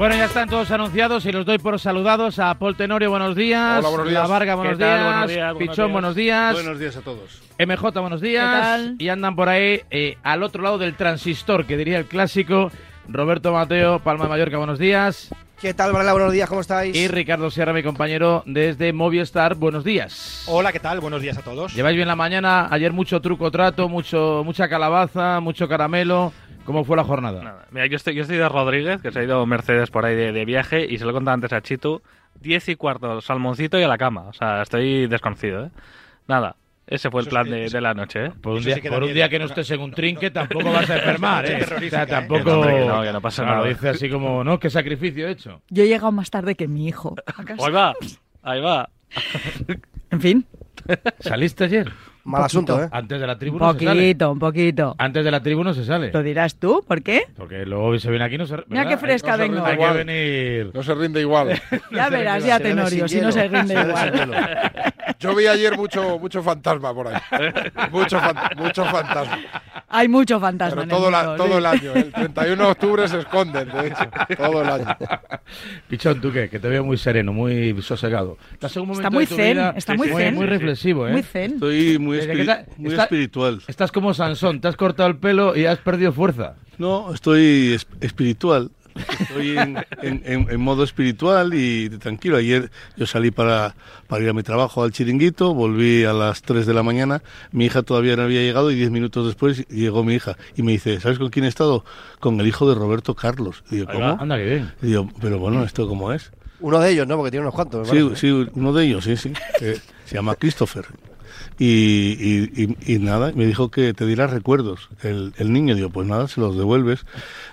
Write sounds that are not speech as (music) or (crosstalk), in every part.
Bueno, ya están todos anunciados y los doy por saludados a Paul Tenorio, buenos días. Hola, buenos días. La Varga, buenos ¿Qué tal? días. Buenos días, Pichón, buenos días. Buenos días a todos. MJ, buenos días. ¿Qué tal? Y andan por ahí eh, al otro lado del transistor, que diría el clásico. Roberto Mateo, Palma de Mallorca, buenos días. ¿Qué tal, Varela? Buenos días, ¿cómo estáis? Y Ricardo Sierra, mi compañero desde Movistar, buenos días. Hola, ¿qué tal? Buenos días a todos. ¿Lleváis bien la mañana? Ayer mucho truco trato, mucho, mucha calabaza, mucho caramelo. ¿Cómo fue la jornada? Nada. Mira, yo estoy, yo estoy de Rodríguez, que se ha ido Mercedes por ahí de, de viaje, y se lo he contado antes a Chitu. Diez y cuarto, salmoncito y a la cama. O sea, estoy desconocido, ¿eh? Nada, ese fue el plan de, de la noche, ¿eh? Por un día, sí por un día que no estés en un trinque tampoco vas a enfermar, ¿eh? O sea, ¿eh? tampoco... Que no, que no, pasa nada. dice así como, ¿no? ¿Qué sacrificio he hecho? Yo he llegado más tarde que mi hijo. Ahí va, ahí va. En fin, ¿Saliste ayer? Mal asunto, ¿eh? Antes de la un tribuna se sale. poquito, un poquito. Antes de la tribuna se sale. ¿Lo dirás tú? ¿Por qué? Porque luego se viene aquí y no se... Mira ¿verdad? qué fresca no vengo. Hay Igual. que venir... No se rinde igual. (laughs) Ya (laughs) verás, ya Tenorio, si no se rinde igual. Yo vi ayer mucho, mucho fantasma por ahí. Mucho, fan- mucho fantasma. Hay mucho fantasma Pero en el todo, la- mundo, todo sí. el año. El 31 de octubre se esconden, de hecho. Todo el año. (laughs) Pichón, ¿tú qué? Que te veo muy sereno, muy sosegado. Estás en un momento Está muy de tu zen, vida está muy zen. muy reflexivo, ¿eh? Muy zen. Estoy muy, espiri- está- muy está- espiritual. Estás como Sansón, te has cortado el pelo y has perdido fuerza. No, estoy es- espiritual. Estoy en, en- en- en modo espiritual y tranquilo. Ayer yo salí para, para ir a mi trabajo al chiringuito, volví a las 3 de la mañana, mi hija todavía no había llegado y 10 minutos después llegó mi hija y me dice, ¿sabes con quién he estado? Con el hijo de Roberto Carlos. Y digo, ¿cómo? Anda, que bien. Y digo, pero bueno, ¿esto cómo es? Uno de ellos, ¿no? Porque tiene unos cuantos. me Sí, parece. sí, uno de ellos, sí, sí. que se llama Christopher. Y, y, y- nada, me dijo que te dirá recuerdos. El, el niño, digo, pues nada, se los devuelves.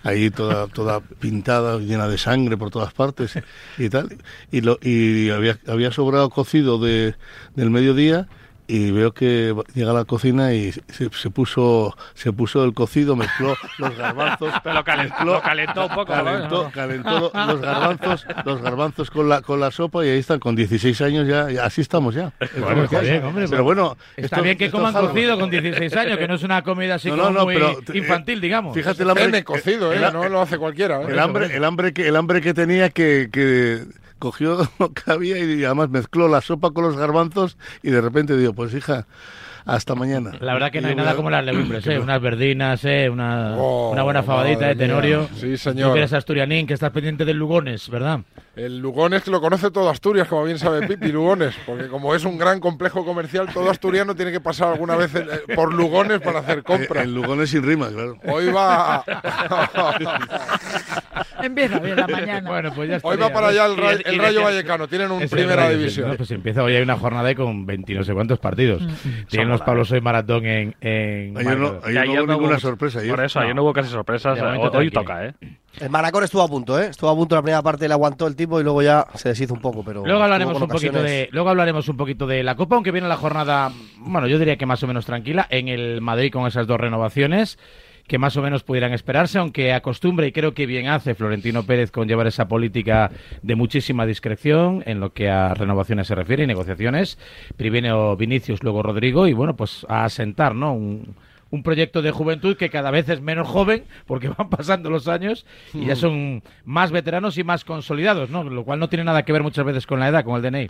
Ahí toda, toda pintada, llena de sangre por todas partes y tal. Y, lo, y había, había sobrado cocido de, del mediodía. Y veo que llega a la cocina y se, se puso se puso el cocido, mezcló (laughs) los garbanzos, Pero lo calentó, mezcló- lo calentó un poco, ¿no? calentó, calentó lo- los garbanzos, los garbanzos con la con la sopa y ahí están con 16 años ya, ya así estamos ya. Bueno, está bien, hombre, Pero bueno, Está esto- bien que coman cocido con 16 años, que no es una comida así No, como no, no, muy pero, eh, infantil, digamos. Fíjate el hambre, Pene cocido, ¿eh? el- No lo hace cualquiera. ¿eh? el hambre, el hambre que el hambre que tenía que, que cogió (laughs) lo que había y además mezcló la sopa con los garbanzos y de repente digo, pues hija, hasta mañana. La verdad que no hay nada como las legumbres, ¿eh? Unas verdinas, ¿eh? Una, Oh, una buena fabadita de Tenorio. mía. Sí, Tú señor. que eres asturianín, que estás pendiente del Lugones, ¿verdad? El Lugones que lo conoce todo Asturias, como bien sabe Pipi, Lugones. Porque como es un gran complejo comercial, todo asturiano tiene que pasar alguna vez eh, por Lugones para hacer compras. En Lugones sin rima, claro. Hoy va, (laughs) Empieza bien la (laughs) mañana. Bueno, pues ya está. hoy va para allá el, Ra- Y- y el Rayo Vallecano. Tienen un primera Rayo, sí. división. No, pues empieza hoy hay una jornada con 20 no sé cuántos partidos. Tienen los bolas. Pablos hoy maratón en, en Ayer no, ayer Que no ayer hubo ninguna hubo- sorpresa. ayer. Por eso, ayer No. hubo casi sorpresas. Hoy tranquilo. toca, ¿eh? El Manacor estuvo a punto, ¿eh? Estuvo a punto la primera parte, le aguantó el tipo y luego ya se deshizo un poco. Pero Luego hablaremos un poquito de, luego hablaremos un poquito de la Copa, aunque viene la jornada, bueno, yo diría que más o menos tranquila en el Madrid con esas dos renovaciones que más o menos pudieran esperarse, aunque acostumbre y creo que bien hace Florentino Pérez con llevar esa política de muchísima discreción en lo que a renovaciones se refiere y negociaciones. Primero Vinicius, luego Rodrigo y bueno, pues a asentar, ¿no? Un, un proyecto de juventud que cada vez es menos joven porque (laughs) van pasando los años y ya son más veteranos y más consolidados, ¿no? Lo cual no tiene nada que ver muchas veces con la edad, con el DNI.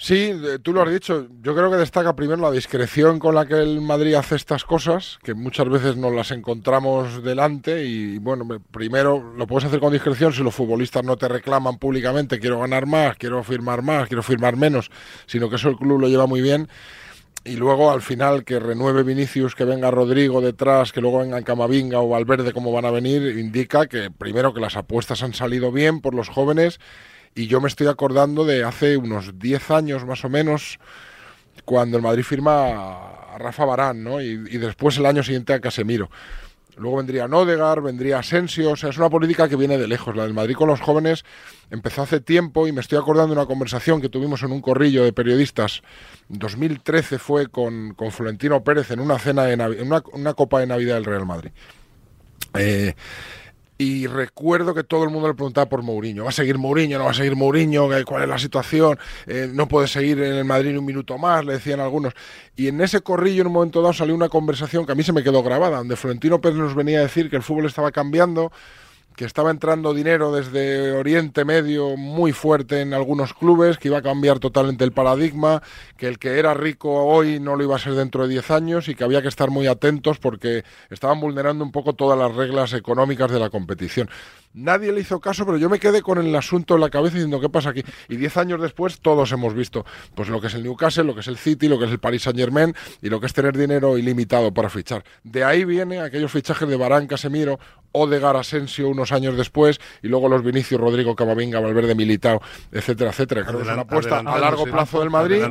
Sí, eh, tú lo has dicho. Yo creo que destaca primero la discreción con la que el Madrid hace estas cosas, que muchas veces nos las encontramos delante y bueno, me- primero lo puedes hacer con discreción si los futbolistas no te reclaman públicamente quiero ganar más, quiero firmar más, quiero firmar menos, sino que eso el club lo lleva muy bien. Y luego al final que renueve Vinicius, que venga Rodrigo detrás, que luego venga Camavinga o Valverde como van a venir, indica que primero que las apuestas han salido bien por los jóvenes y yo me estoy acordando de hace unos 10 años más o menos, cuando el Madrid firma a Rafa Barán, ¿no? Y, después el año siguiente a Casemiro. Luego vendría Nodegar, vendría Asensio, o sea, es una política que viene de lejos. La del Madrid con los jóvenes empezó hace tiempo y me estoy acordando de una conversación que tuvimos en un corrillo de periodistas. 2013 fue con, con Florentino Pérez en una cena, de en una, una copa de Navidad del Real Madrid. Eh, y recuerdo que todo el mundo le preguntaba por Mourinho. ¿Va a seguir Mourinho? ¿No va a seguir Mourinho? ¿Qué- ¿Cuál es la situación? Eh, no puede seguir en el Madrid un minuto más, le decían algunos. Y en ese corrillo, en un momento dado, salió una conversación que a mí se me quedó grabada, donde Florentino Pérez nos venía a decir que el fútbol estaba cambiando, que estaba entrando dinero desde Oriente Medio muy fuerte en algunos clubes, que iba a cambiar totalmente el paradigma, que el que era rico hoy no lo iba a ser dentro de 10 años y que había que estar muy atentos porque estaban vulnerando un poco todas las reglas económicas de la competición. Nadie le hizo caso, pero yo me quedé con el asunto en la cabeza diciendo, ¿qué pasa aquí? Y 10 años después todos hemos visto pues lo que es el Newcastle, lo que es el City, lo que es el Paris Saint Germain y lo que es tener dinero ilimitado para fichar. De ahí vienen aquellos fichajes de Barán, Casemiro, Odegar, Asensio unos años después y luego los Vinicius, Rodrigo, Camavinga, Valverde, Militao, etcétera, etcétera. Creo que es una apuesta a largo plazo del Madrid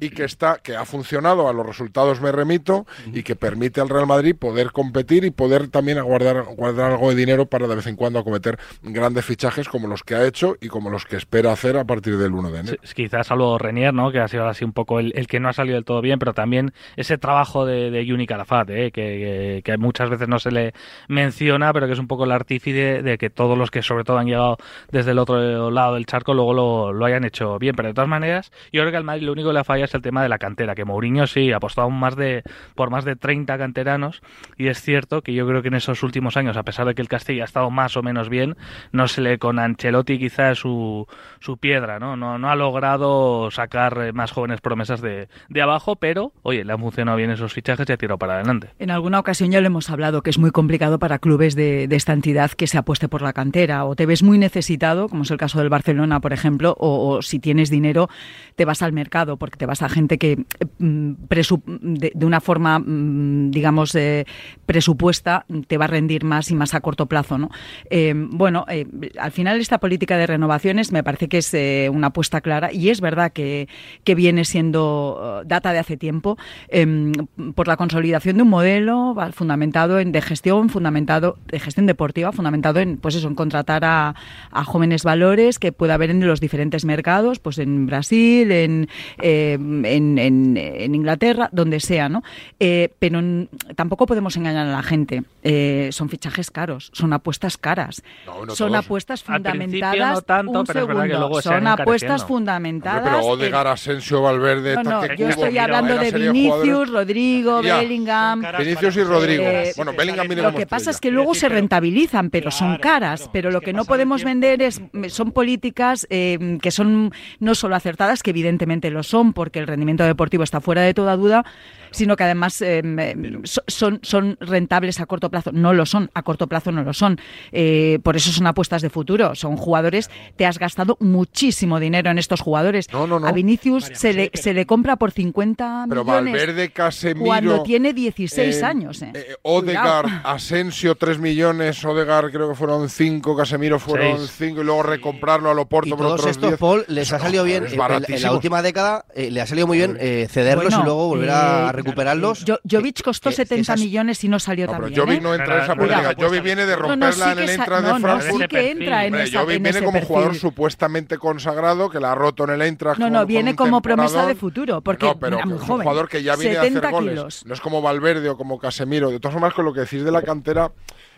y que está que ha funcionado a los resultados me remito y que permite al Real Madrid poder competir y poder también aguardar guardar algo de dinero para de vez en cuando acometer grandes fichajes como los que ha hecho y como los que espera hacer a partir del 1 de enero. Sí, quizás salvo Renier, ¿no? Que ha sido así un poco el, el que no ha salido del todo bien, pero también ese trabajo de, de Yuni Calafat, ¿eh? que, que- que muchas veces no se le menciona, pero que es un poco el artífice de que todos los que sobre todo han llegado desde el otro lado del charco luego lo, lo hayan hecho bien. Pero de todas maneras, yo creo que al Madrid lo único que le falla es el tema de la cantera, que Mourinho sí ha apostado más de, por más de 30 canteranos, y es cierto que yo creo que en esos últimos años, a pesar de que el Castilla ha estado más o menos bien, no se le con Ancelotti quizás su, su piedra, ¿no? ¿no? No ha logrado sacar eh, más jóvenes promesas de, de abajo, pero oye, le han funcionado bien esos fichajes y ha tirado para adelante. En alguna ocasión ya lo hemos hablado, que es muy complicado para clubes de, de esta entidad que se apueste por la cantera. O te ves muy necesitado, como es el caso del Barcelona, por ejemplo, o, si tienes dinero, te vas al mercado, porque te vas a gente que mm, de una forma, mm, digamos, eh, presupuesta, te va a rendir más y más a corto plazo. ¿no? Eh, bueno, eh, al final esta política de renovaciones me parece que es eh, una apuesta clara y es verdad que, que viene siendo eh, data de hace tiempo em, por la consolidación de un modelo fundamentado en de gestión, fundamentado de gestión deportiva, fundamentado en pues eso, en contratar a, jóvenes valores que pueda haber en los diferentes mercados, pues en Brasil, en, eh, en, en- Inglaterra, donde sea, ¿no? Eh, pero tampoco podemos engañar a la gente. Eh, son fichajes caros, son apuestas caras, No, no son todos. apuestas fundamentadas. no tanto, un pero es verdad que segundo, luego son apuestas encareciendo. Hombre, fundamentadas. pero en- Odegar, Asensio, Valverde, no, yo estoy mira, hablando de Vinicius. Rodrigo, Ya. Bellingham. Vinicius y Rodrigo. Eh, bueno, Bellingham viene Lo que pasa estrella. es que luego Sí, se rentabilizan, pero son caras. claro. Pero Es lo que que no podemos vender es son políticas eh, que son no solo acertadas, que evidentemente lo son, porque el rendimiento deportivo está fuera de toda duda, sino que además eh, so- son, son rentables a corto plazo. No lo son, a corto plazo no lo son. Eh, por eso son apuestas de futuro. Son jugadores, te has gastado muchísimo dinero en estos jugadores. No, no, no. A Vinicius María se José, le, pero- se le compra por 50 Pero millones. Valverde, Casemiro. cuando tiene 16 eh, años. Eh. eh, Cuidado. Asensio, 3 millones. Odegaard creo que fueron 5. Casemiro fueron Seis. 5. Y luego recomprarlo a Loporto Y por todos otros estos, 10. Paul, les ha Eso, salido bien. eh, en la- en, la baratísimo. última década eh, le ha salido muy bien eh, cederlos Bueno, y luego volver a eh, recuperarlos. Jo- Jovic costó que- que 70 esas- millones y no salió tan bien. Jovic ¿eh? no entra en esa política. Jovic viene de romperla en el Eintracht no, de no, Frankfurt. sí que entra en Hombre, esa Jovic en viene ese como jugador perfil. supuestamente consagrado, que la ha roto en el Eintracht. No, no, con viene como promesa de futuro, porque no, pero era que muy es un joven. jugador que ya viene a hacer 70 goles. kilos. No es como Valverde o como Casemiro. De todas formas, con lo que decís de la cantera,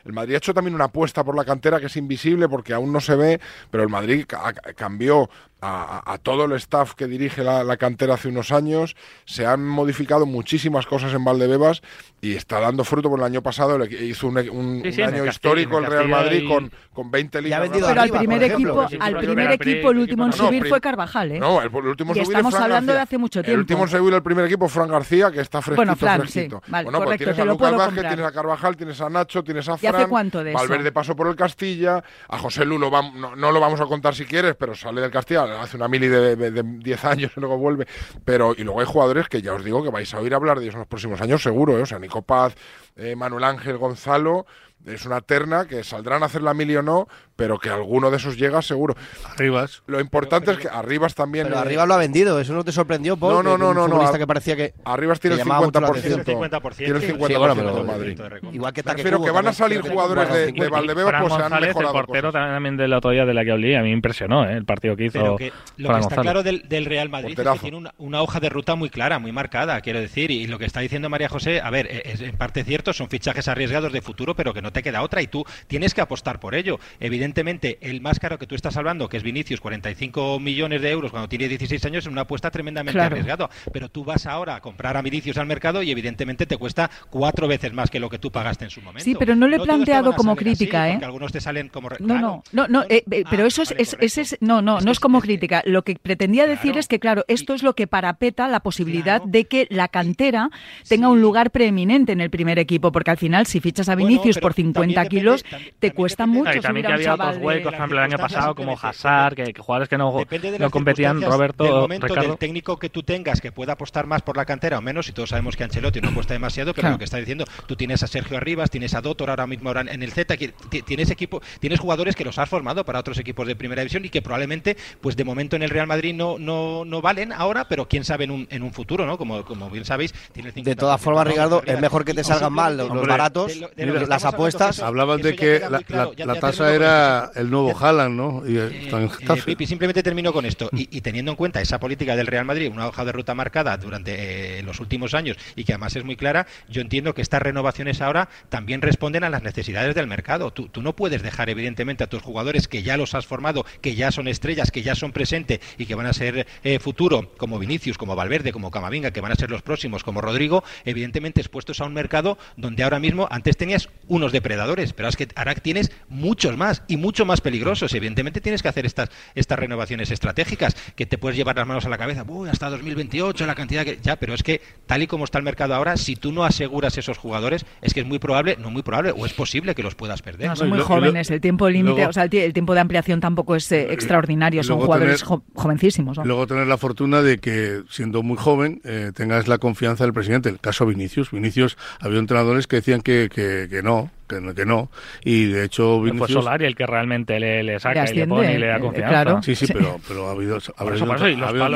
el Madrid ha hecho también una apuesta por la cantera que es invisible porque aún no se ve, pero el Madrid ca- cambió a, a- todo el staff que dirige la, la cantera hace unos años. Se han modificado muchísimas cosas en Valdebebas y está dando fruto. Por el año pasado el equi- hizo un, un- Sí, un sí, en año el histórico el Real el Madrid Castilla con, y- con 20 ha ligas. vendido Pero al arriba, primer por ejemplo. equipo, al primer el equipo, el último en No, no, subir prim- fue Carvajal, ¿eh? No, el, el último Y subir estamos es Fran hablando de García. hace mucho El tiempo. último en subir el primer equipo, Fran García, que está fresquito, Bueno, Fran, fresquito. sí, vale, bueno, pues correcto, tienes te a Lucas Vázquez, tienes a Carvajal, tienes a Nacho, tienes a ¿Y hace Fran. cuánto de eso? Valverde pasó por el Castilla, a José Lulo vam- no, no lo vamos a contar si quieres, pero sale del Castilla, hace una mili de, de- de 10 años y luego vuelve. Pero, y luego hay jugadores que ya os digo que vais a oír hablar de ellos en los próximos años, seguro, ¿eh? O sea, Nico Paz, eh, Manuel Ángel Gonzalo. Es una terna que saldrán a hacer la mili o no, pero que alguno de esos llega seguro. Arribas. Lo importante es que Arribas también. Pero eh, arriba lo ha vendido, ¿eso no te sorprendió, Paul? No, no, Que no, un no, no, a- que parecía que... Arribas tiene el que llamaba mucho la 50%. atención. Es el 50%. Tiene el Sí, 50% Sí, bueno, pero- de Madrid. Igual que Me Taque refiero Kubo que van a salir que jugadores de, 50. de Valdebebas, pues se han González, el mejorado portero cosas. también del otro día de la que hablé, a mí me impresionó ¿eh? el partido que hizo Pero que lo Fran que está González. claro del, del Real Madrid es Porterazo. que tiene una, una hoja de ruta muy clara, muy marcada, quiero decir. Y lo que está diciendo María José, a ver, es en parte cierto, son fichajes arriesgados de futuro, pero que no no te queda otra y tú tienes que apostar por ello. Evidentemente, el más caro que tú estás hablando, que es Vinicius, 45 millones de euros cuando tiene 16 años, es una apuesta tremendamente Claro. arriesgada. Pero tú vas ahora a comprar a Vinicius al mercado y evidentemente te cuesta cuatro veces más que lo que tú pagaste en su momento. Sí, pero no lo he planteado como salir así, crítica, ¿eh? porque algunos te salen como... No, Claro. no, no, no, eh, eh, pero Ah, eso es, vale, es- correcto. ese es- no, no, Es no es como crítica. Lo que pretendía decir es que, claro, esto es lo que parapeta la posibilidad Claro. de que la cantera tenga un lugar preeminente en el primer equipo, porque al final, si fichas a Vinicius por 50 también depende- kilos, te también cuesta depende- mucho No, y también subir que a un otros huecos, por ejemplo, el año pasado, como Hazard, que, que jugadores que no, de competían, Roberto, del momento Ricardo. del técnico que tú tengas que pueda apostar más por la cantera o menos, y todos sabemos que Ancelotti no apuesta demasiado, pero Claro. lo que está diciendo, tú tienes a Sergio Arribas, tienes a Dotor ahora mismo ahora en el Z, que ti- tienes equipo, tienes jugadores que los has formado para otros equipos de primera división y que probablemente, pues de momento en el Real Madrid no, no, no valen ahora, pero quién sabe en un, en un futuro, ¿no? Como, como bien sabéis, tiene el De todas 50% formas, Ricardo, es mejor que te salgan mal los, Hombre, baratos, de lo- de lo que las apuestas. Hablaban de que la, muy claro. la- Ya- la ya tasa era el nuevo Haaland, ¿no? Y Eh, eh. Pipi, simplemente termino con esto. Y, y teniendo en cuenta esa política del Real Madrid, una hoja de ruta marcada durante eh, los últimos años y que además es muy clara, yo entiendo que estas renovaciones ahora también responden a las necesidades del mercado. Tú, tú no puedes dejar, evidentemente, a tus jugadores que ya los has formado, que ya son estrellas, que ya son presente y que van a ser eh, futuro, como Vinicius, como Valverde, como Camavinga, que van a ser los próximos, como Rodrigo, evidentemente expuestos a un mercado donde ahora mismo antes tenías unos depredadores, pero es que ahora tienes muchos más y mucho más peligrosos. Evidentemente tienes que hacer estas, estas renovaciones estratégicas, que te puedes llevar las manos a la cabeza, Uy, hasta 2028 la cantidad que... Ya, pero es que tal y como está el mercado ahora, si tú no aseguras esos jugadores, es que es muy probable, no muy probable, o es posible que los puedas perder. No, son muy lo- y lo- jóvenes, el tiempo límite, o sea, el, el tiempo de ampliación tampoco es eh, extraordinario, son jugadores tener- jo- jovencísimos. ¿no? Luego tener la fortuna de que, siendo muy joven, eh, tengas la confianza del presidente. El caso Vinicius. Vinicius, había entrenadores que decían que, que, que no, que, no- que no. Y de hecho, Fue Vinicius... Solari el que realmente le, le saca Le y le asciende, pone y le da eh, confianza. claro. Sí, sí, pero, pero ha habido... ha Por habido eso, por eso, y los ha habido ha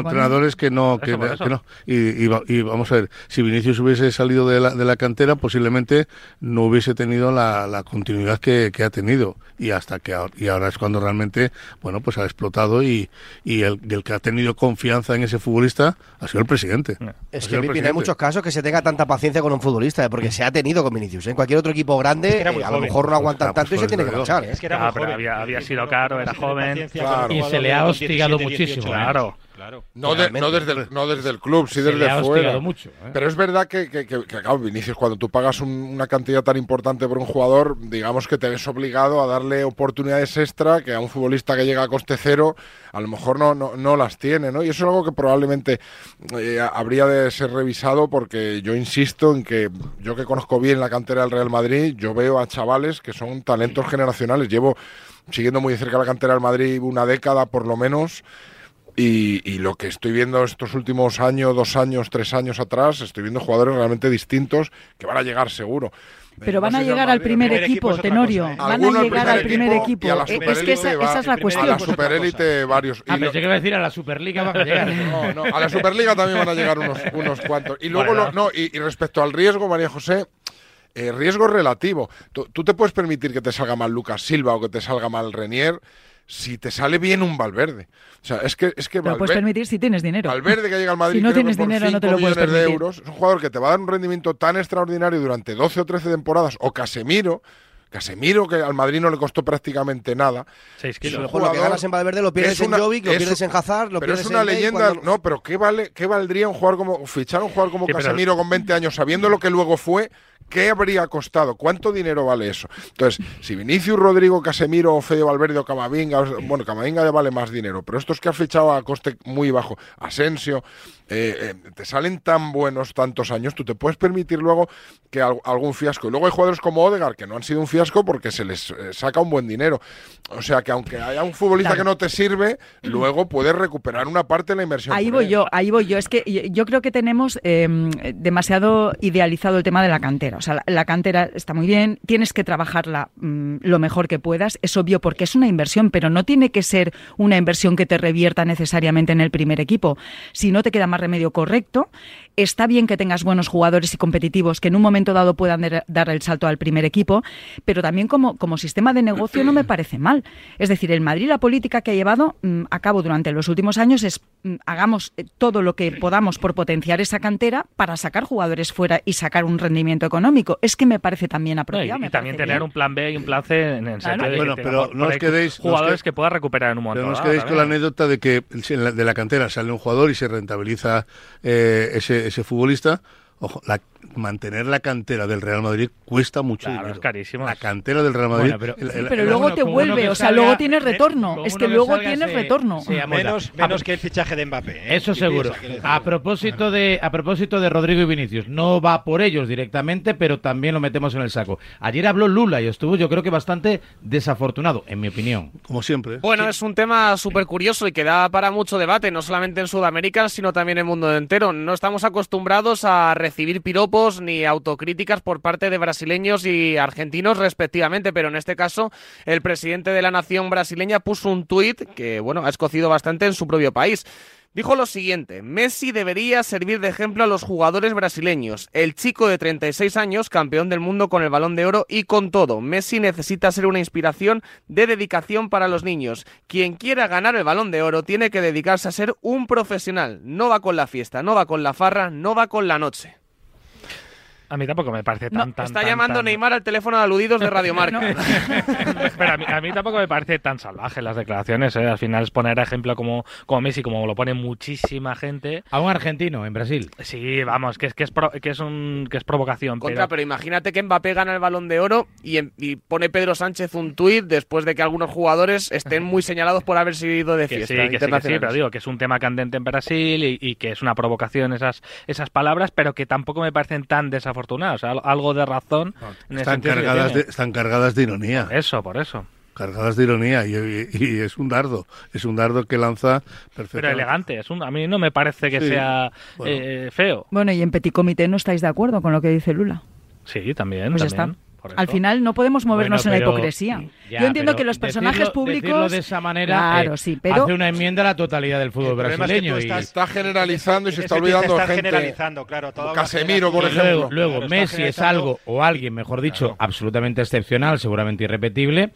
entrenadores que no, que, no. Y, y va- y vamos a ver, si Vinicius hubiese salido de la, de la cantera, posiblemente no hubiese tenido la, la continuidad que, que ha tenido. Y hasta que ahora, y ahora es cuando realmente, bueno, pues ha explotado y, y el, que ha tenido confianza en ese futbolista ha sido el presidente. No. Ha Es que Pipi, no hay muchos casos que se tenga tanta paciencia con un futbolista, ¿eh? porque se ha tenido con Vinicius. ¿eh? Cualquier otro equipo grande, Es que eh, a lo mejor no aguantan pues tanto y se tiene que marchar. ¿eh? Es que era Ah, muy joven. había- sido caro, era joven. Claro. Y se le ha hostigado 17, muchísimo, 18 claro. Claro. No, de- no, desde el, no desde el club, sí Se desde le fuera. mucho. ¿eh? Pero es verdad que, que, que- que, claro, Vinicius, cuando tú pagas un- una cantidad tan importante por un jugador, digamos que te ves obligado a darle oportunidades extra que a un futbolista que llega a coste cero, a lo mejor no, no, no las tiene, ¿no? Y eso es algo que probablemente eh, habría de ser revisado porque yo insisto en que yo que conozco bien la cantera del Real Madrid, yo veo a chavales que son talentos generacionales. Llevo siguiendo muy de cerca la cantera del Madrid una década por lo menos. Y, y lo que estoy viendo estos últimos años, dos años, tres años atrás, estoy viendo jugadores realmente distintos que van a llegar seguro. Pero van a llegar al primer primer equipo Tenorio. cosa, ¿eh? Van a al llegar primer al primer equipo a la Es que esa, va- esa es la A cuestión. la Pues otra superélite varios. Y Ah, lo- pensé que iba a decir a la Superliga van a llegar. (laughs) no, no, a la (laughs) Superliga también van a llegar unos, unos cuantos. Y luego, Bueno. lo- no, y, y respecto al riesgo, María José, eh, riesgo relativo. Tú, tú te puedes permitir que te salga mal Lucas Silva o que te salga mal Renier si te sale bien un Valverde. O sea, es que, es que Te lo puedes permitir si tienes dinero. Valverde que llega al Madrid Si no tienes por dinero, no te 5 lo puedes millones de permitir. euros, es un jugador que te va a dar un rendimiento tan extraordinario durante 12 o 13 temporadas, o Casemiro, Casemiro que al Madrid no le costó prácticamente nada. Seis Es kilos. un Lo que jugador ganas en Valverde lo pierdes que es una- en Jovic, lo es pierdes un- en Hazard, lo pero pierdes es una en leyenda, cuando- no, pero ¿qué vale qué valdría un jugador como fichar a un jugador como Sí, pero- Casemiro con 20 años sabiendo lo que luego fue? ¿Qué habría costado? ¿Cuánto dinero vale eso? Entonces, si Vinicius, Rodrigo, Casemiro, o Fede Valverde o Camavinga, bueno, Camavinga ya vale más dinero, pero estos que has fichado a coste muy bajo, Asensio, eh, eh, te salen tan buenos tantos años, tú te puedes permitir luego que al- algún fiasco. Y luego hay jugadores como Odegar que no han sido un fiasco porque se les eh, saca un buen dinero. O sea que aunque haya un futbolista Claro. que no te sirve, luego puedes recuperar una parte de la inversión. Ahí voy él. yo, ahí voy yo. Es que yo- creo que tenemos eh, demasiado idealizado el tema de la cantera. O sea, la, cantera está muy bien, tienes que trabajarla mm, lo mejor que puedas. Es obvio porque es una inversión, pero no tiene que ser una inversión que te revierta necesariamente en el primer equipo. Si no te queda más remedio correcto, está bien que tengas buenos jugadores y competitivos que en un momento dado puedan dar- el salto al primer equipo, pero también como, como sistema de negocio no me parece mal. Es decir, el Madrid la política que ha llevado mm, a cabo durante los últimos años es mm, hagamos eh, todo lo que podamos por potenciar esa cantera para sacar jugadores fuera y sacar un rendimiento económico. Es que me parece también No, y, apropiado. y también tener bien. un plan B y un plan C en el Claro. sentido de Bueno, que pero no os quedéis- no os jugadores que pueda recuperar en un momento Pero no os dado quedéis con la anécdota de que de la cantera sale un jugador y se rentabiliza eh, ese, ese futbolista. Ojo, la- mantener la cantera del Real Madrid cuesta mucho Claro, dinero. es carísimo. La cantera del Real Madrid. Bueno, pero- el- Sí, el- pero el- luego uno- te vuelve, o sea, salga- luego tienes eh, retorno. Es que que luego tienes se- retorno. se. Menos, menos que el fichaje de Mbappé. ¿eh? Eso ¿Qué seguro. A propósito de a propósito de Rodrigo y Vinicius, no va por ellos directamente, pero también lo metemos en el saco. Ayer habló Lula y estuvo, yo creo que bastante desafortunado, en mi opinión. como siempre. Bueno, es un tema súper curioso y que da para mucho debate, no solamente en Sudamérica, sino también en el mundo entero. No estamos acostumbrados a recibir piropos ni autocríticas por parte de brasileños y argentinos respectivamente, pero en este caso el presidente de la nación brasileña puso un tuit que, bueno, ha escocido bastante en su propio país. Dijo lo siguiente, Messi debería servir de ejemplo a los jugadores brasileños. El chico de 36 años, campeón del mundo con el balón de oro y con todo. Messi necesita ser una inspiración de dedicación para los niños. Quien quiera ganar el balón de oro tiene que dedicarse a ser un profesional. No va con la fiesta, no va con la farra, no va con la noche. A mí tampoco me parece tan, tan Está tan, llamando tan- Neymar al teléfono de aludidos de Radio (laughs) Marca. (laughs) Pero a mí, a mí tampoco me parece tan salvaje las declaraciones. ¿eh? Al final es poner a ejemplo como, como Messi, como lo pone muchísima gente. A un argentino en Brasil. Sí, vamos, que es que es, pro- que es, un, que es provocación. Contra, pero, pero imagínate que Mbappé gana el balón de oro y, en- y pone Pedro Sánchez un tuit después de que algunos jugadores estén muy señalados por haber sido de que fiesta. sí, que sí, que sí, internacionales. pero digo que es un tema candente en Brasil y, y que es una provocación esas, esas palabras, pero que tampoco me parecen tan desafortunadas. O sea, al- algo de razón. en Están cargadas, de, están cargadas de ironía. Por eso, por eso. Cargadas de ironía. Y, y- y es un dardo. Es un dardo que lanza Pero perfectamente. elegante. Es un, a mí no me parece que Sí, sea bueno. eh, feo. Bueno, y en Petit Comité no estáis de acuerdo con lo que dice Lula. Sí, también. Pues ya está. Por Al final no podemos movernos Bueno, en la hipocresía. Ya, Yo entiendo que los personajes decirlo- públicos... decirlo de esa manera Claro, eh, sí, pero... hace una enmienda a la totalidad del fútbol El problema es que brasileño tú y- estás- Está generalizando y se está olvidando de estás gente. generalizando, claro. una Casemiro, por ejemplo. luego, luego Claro, está Messi es algo, o alguien, mejor dicho, Claro. absolutamente excepcional, seguramente irrepetible.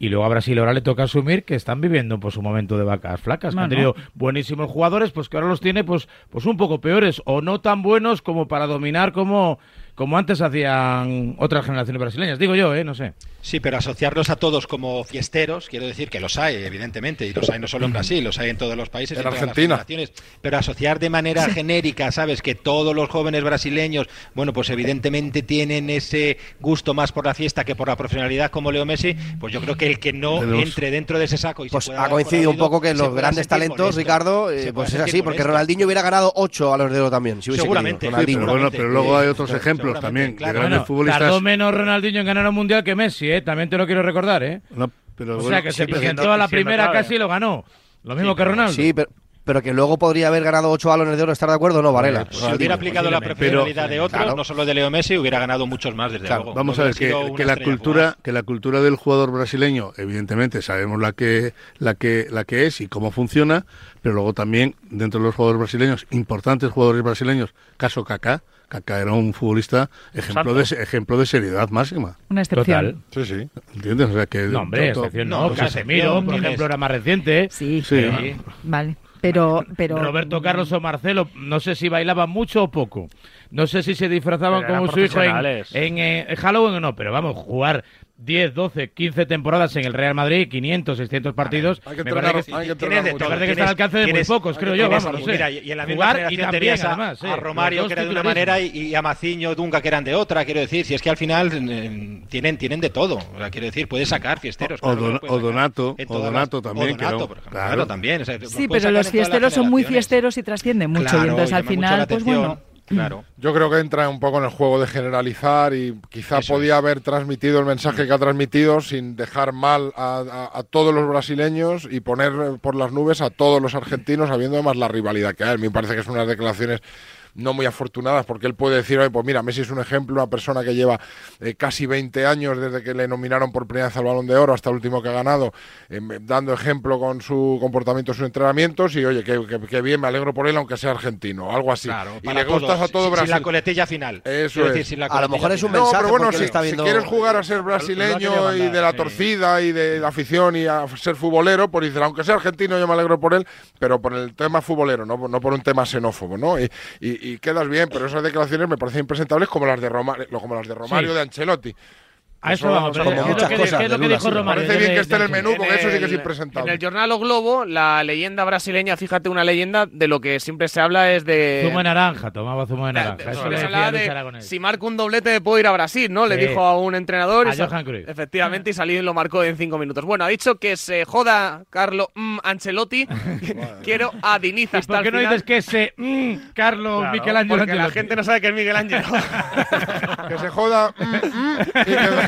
Y luego a Brasil ahora le toca asumir que están viviendo pues, un momento de vacas flacas. que han tenido buenísimos jugadores, pues que ahora los tiene pues, pues un poco peores o no tan buenos como para dominar como, como antes hacían otras generaciones brasileñas. Digo yo, ¿eh? No sé. Sí, pero asociarlos a todos como fiesteros, quiero decir que los hay, evidentemente, y los hay no solo en Brasil, los hay en todos los países, En todas las Argentina. generaciones, pero asociar de manera genérica, ¿sabes? Que todos los jóvenes brasileños, bueno, pues evidentemente tienen ese gusto más por la fiesta que por la profesionalidad como Leo Messi, pues yo creo que el que no entre dentro de ese saco y se Pues pueda ha coincidido un poco que los se grandes talentos, molesto. Ricardo, eh, Se pues es así, porque. Ronaldinho hubiera ganado 8 a los de oro también. Si hubiese Seguramente. querido. Sí, Ronaldinho. pero bueno, pero luego hay otros Seguramente, ejemplos también. de claro. grandes Bueno, futbolistas. tardó menos Ronaldinho en ganar un mundial que Messi, ¿eh? También te lo quiero recordar, ¿eh? No, pero O bueno, sea que se presentó siendo- a la primera clave. casi y lo ganó. Lo mismo Sí, que Ronaldo. Sí, pero, pero que luego podría haber ganado 8 balones de oro, ¿estar de acuerdo no, Varela? Si Ronaldinho. hubiera aplicado la profesionalidad de otros, Claro. no solo de Leo Messi, hubiera ganado muchos más, desde Claro, luego. Vamos No a ver que, que la cultura fugaz. que la cultura del jugador brasileño evidentemente sabemos la que la que la que es y cómo funciona pero luego también dentro de los jugadores brasileños importantes jugadores brasileños caso Kaká Kaká era un futbolista ejemplo de ejemplo de seriedad máxima Una excepción. Total. sí sí entiendes o sea que No, hombre, excepción no, no. Casemiro, por ¿quién ejemplo, era más reciente. Sí, Sí. Sí. vale. Pero, pero... Roberto Carlos o Marcelo, no sé si bailaban mucho o poco. No sé si se disfrazaban como su hijo en, eh, en Halloween o no, pero vamos, jugar 10, 12, 15 temporadas en el Real Madrid, 500, 600 partidos, Hay que me entrenar- parece que, hay que Tienes entrenar de mucho. todo. me parece que está al alcance de muy pocos, creo yo, vamos, no sé. Mira, y en la misma Jugar y generación también, tenías a, además, a Romario, que era de una manera, y, y a Maciño, Dunga, que eran de otra, quiero decir. Si es que al final eh, tienen, tienen de todo. O sea, quiero decir, puedes sacar fiesteros. O claro o Donato, o Donato las- también, Donato, por ejemplo, claro. claro, también. o sea, Sí, pero los fiesteros son muy fiesteros y trascienden mucho. Claro, y entonces al final, pues bueno... Claro. Yo creo que entra un poco en el juego de generalizar y quizá Eso podía es. haber transmitido el mensaje que ha transmitido sin dejar mal a, a- a todos los brasileños y poner por las nubes a todos los argentinos, habiendo además la rivalidad que hay. Me parece que son unas declaraciones no muy afortunadas, porque él puede decir, Oye, pues mira, Messi es un ejemplo, una persona que lleva eh, casi 20 años desde que le nominaron por primera vez al Balón de Oro hasta el último que ha ganado, eh, dando ejemplo con su comportamiento, sus entrenamientos, y oye, que, que- que bien, me alegro por él, aunque sea argentino, algo así. y para le gustas a todo sin- Brasil. Sin la coletilla final. Eso Quiero decir, es. sin la A lo mejor es un final. No, mensaje pero bueno, si, está si viendo- quieres jugar a ser brasileño y de la sí. torcida y de la afición y a ser futbolero, pues dices, aunque sea argentino, yo me alegro por él, pero por el tema futbolero, no, no por un tema xenófobo, ¿no? Y, y- y quedas bien, pero esas declaraciones me parecen impresentables como las de Romario, como las de Romario Sí. de Ancelotti. A eso Eso, vamos, como ¿qué es lo muchas que, cosas es lo que Lula, dijo. Romario? Parece bien que esté en el menú, porque eso sí que es impresentable. En el Jornal O Globo, la leyenda brasileña, fíjate, una leyenda de lo que siempre se habla es de... Zumo de naranja, tomaba zumo de naranja. de- Eso se le decía de, si marco un doblete puedo ir a Brasil, ¿no? Le Sí. dijo a un entrenador. y A sa- Johan Cruyff. Efectivamente, y salió y lo marcó en cinco minutos. Bueno, ha dicho que se joda Carlo mm, Ancelotti. (laughs) Quiero a Diniz ¿Y hasta por qué el no final. dices que ese mm, Carlos Claro, Michelangelo Porque la Ancelotti? gente no sabe que es Miguel Ángel. (laughs) que se joda. mm, mm, y que- (laughs)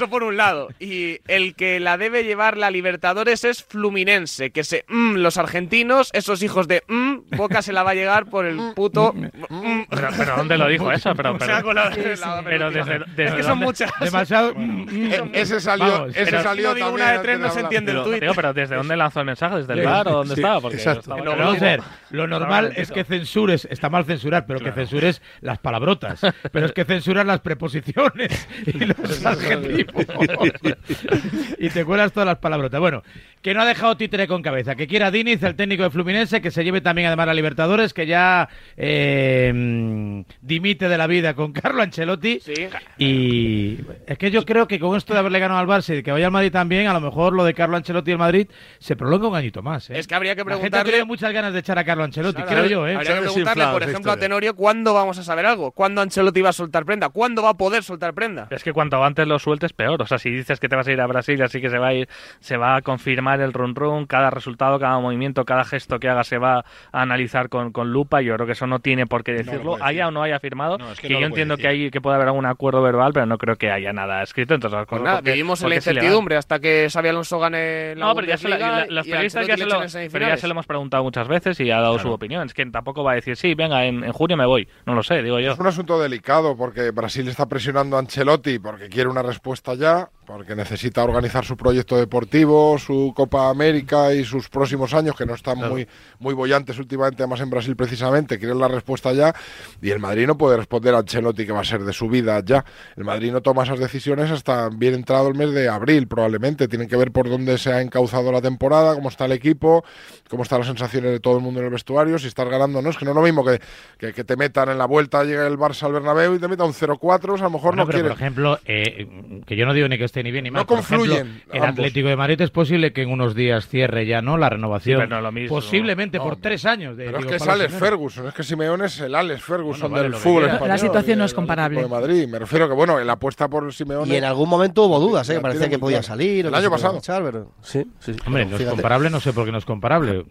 Eso por un lado. Y el que la debe llevar la Libertadores es Fluminense. Que se. mm, los argentinos, esos hijos de. mm, Boca se la va a llegar por el puto. mm, Pero, pero ¿dónde lo dijo eso? Pero, (laughs) la desde, desde es que son muchas. Demasiado. (laughs) mm, mm. e- ese salió, Vamos, ese pero si salió no digo también una de tres, no se entiende el tuit. tío, pero ¿desde dónde lanzó el mensaje? ¿Desde el bar o dónde sí, estaba? Porque exacto. estaba- No, Pero vamos a ver, lo normal es que censures, está mal censurar, pero que censures las palabrotas. Pero es que censuras las preposiciones y los (laughs) adjetivos. (laughs) y te cuelas todas las palabrotas. Bueno, que no ha dejado títere con cabeza. Que quiera Diniz, el técnico de Fluminense, que se lleve también además a Libertadores, que ya eh, dimite de la vida con (laughs) Carlo Ancelotti. Sí. Y es que yo creo que con esto de haberle ganado al Barça y de que vaya al Madrid también, a lo mejor lo de Carlo Ancelotti y el Madrid se prolonga un añito más. ¿eh? Es que habría que La gente preguntarle. tiene muchas ganas de echar a Carlo Ancelotti, Claro, creo habría- yo, ¿eh? Habría que preguntarle, por ejemplo, a. Tenorio cuándo vamos a saber algo. ¿Cuándo Ancelotti va a soltar prenda? ¿Cuándo va a poder soltar prenda? Es que cuanto antes lo sueltes, peor. O sea, si dices que te vas a ir a Brasil, así que se va a ir, se va a confirmar el run run, cada resultado, cada movimiento, cada gesto que haga se va a analizar con, con lupa. Yo creo que eso no tiene por qué decirlo, haya decir. o no haya firmado. No, es que que, no yo entiendo que hay que puede haber algún acuerdo verbal, pero no creo que haya nada escrito. Entonces, Pues cosas nada, porque- vivimos en la incertidumbre hasta que Xabi Alonso gane la No, pero ya se, la- Bundesliga la- los y periodistas ya lo, pero se lo hemos preguntado muchas veces y ha dado su opinión. Es que tampoco va a decir, sí, venga, en, en junio me voy. No lo sé, digo yo. Es un asunto delicado porque Brasil está presionando a Ancelotti porque quiere una respuesta ya, porque necesita organizar su proyecto deportivo, su Copa América y sus próximos años, que no están muy, muy bollantes últimamente, además en Brasil precisamente, quieren la respuesta ya. Y el Madrid no puede responder a Ancelotti que va a ser de su vida ya. El Madrid no toma esas decisiones hasta bien entrado el mes de abril, probablemente. Tienen que ver por dónde se ha encauzado la temporada, cómo está el equipo, cómo están las sensaciones de todo el mundo en el vestuario, si estás ganando o no. Es que no es lo mismo que, que, que te metan en la vuelta, llega el Barça al Bernabéu y te meta un 0-4, o sea, a lo mejor Bueno, no pero, quiere. por ejemplo, eh, que yo no digo ni que esté ni bien ni mal. No por ejemplo, confluyen el. Atlético de Madrid es posible que en unos días cierre ya, ¿no? La renovación. Sí, pero no es lo mismo. Posiblemente No, por tres años. De, Pero es digo, que es Alex. Ferguson, es que Simeone es el Alex Ferguson Bueno, vale, del fútbol español. La situación no es comparable. De Madrid. Me refiero que, bueno, la apuesta por Simeone. Y en algún momento hubo dudas, ¿eh? Que parecía tiene que podía salir. El año pasado. marchar, pero- sí, sí, sí. Hombre, Pero no es comparable, no sé por qué no es comparable.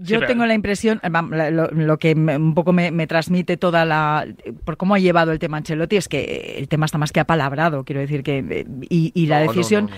Yo tengo la impresión, eh, lo, lo que me- un poco me, me transmite toda la. por cómo ha llevado el tema Ancelotti es que el tema está más que apalabrado, quiero decir que. eh, Y, y la No, no, decisión. no, no.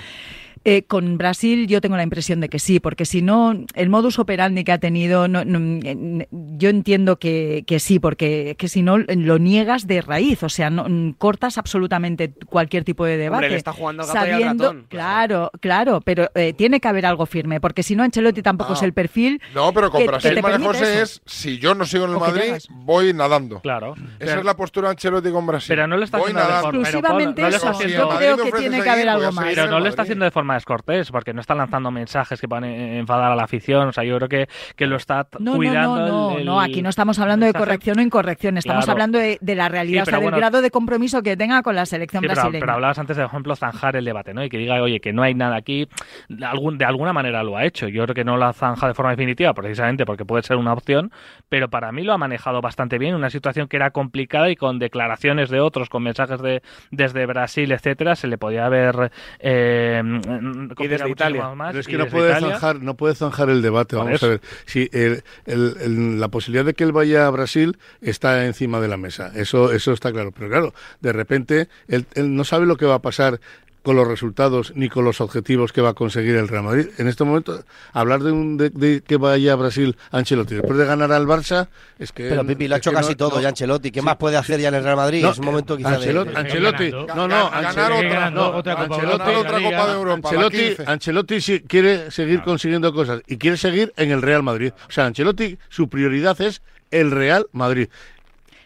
Eh, con Brasil yo tengo la impresión de que sí, porque si no, el modus operandi que ha tenido, no- no, eh, yo entiendo que, que sí, porque que si no lo niegas de raíz, o sea, no, mm, cortas absolutamente cualquier tipo de debate. Hombre, le está jugando gato y al sabiendo, ratón. Claro, claro, pero eh, tiene que haber algo firme, porque si no, Ancelotti tampoco Ah. es el perfil. No, pero con que- que Brasil te María permite José eso. es si yo no sigo en el O que Madrid, voy nadando. Claro. Esa Pero- es la postura de Ancelotti con Brasil. Pero no lo está voy haciendo de forma- pero, Exclusivamente Pablo, no le eso. Yo creo que tiene que haber algo más. Pero no le está haciendo de forma descortés, porque no está lanzando mensajes que van a enfadar a la afición. O sea, yo creo que, que lo está t- No, no, cuidando. no, no, el- el no, aquí no estamos hablando de corrección o incorrección, estamos Claro. hablando de, de la realidad, Sí, o sea, pero del grado de compromiso que tenga con la selección Sí, pero, brasileña. pero hablabas antes de, por ejemplo, zanjar el debate, ¿no? Y que diga, oye, que no hay nada aquí. De, algún, de alguna manera lo ha hecho. Yo creo que no lo ha zanjado de forma definitiva, precisamente porque puede ser una opción, pero para mí lo ha manejado bastante bien. Una situación que era complicada y con declaraciones de otros, con mensajes de desde Brasil, etcétera, se le podía haber. Eh, complicado Italia. muchísimo Más, Pero es y que no desde puede, Italia. zanjar, no puede zanjar el debate. Vamos eso. a ver. Si el- el- el- la posibilidad de que él vaya a Brasil está encima de la mesa. Eso, eso está claro. Pero claro, de repente él, él no sabe lo que va a pasar con los resultados ni con los objetivos que va a conseguir el Real Madrid. En este momento, hablar de, un, de, de que vaya a Brasil Ancelotti después de ganar al Barça, es que... Pero Pipi lo ha hecho casi no- todo no- ya Ancelotti. ¿Qué Sí. más puede hacer ya en el Real Madrid? No, es un momento quizá de- Ancelotti, de... Ancelotti, no, no, Ganar Ancelotti, otra- Copa Ancelotti- otra. Copa de Europa, Ancelotti, 15. Ancelotti sí quiere seguir consiguiendo cosas y quiere seguir en el Real Madrid. O sea, Ancelotti, su prioridad es el Real Madrid.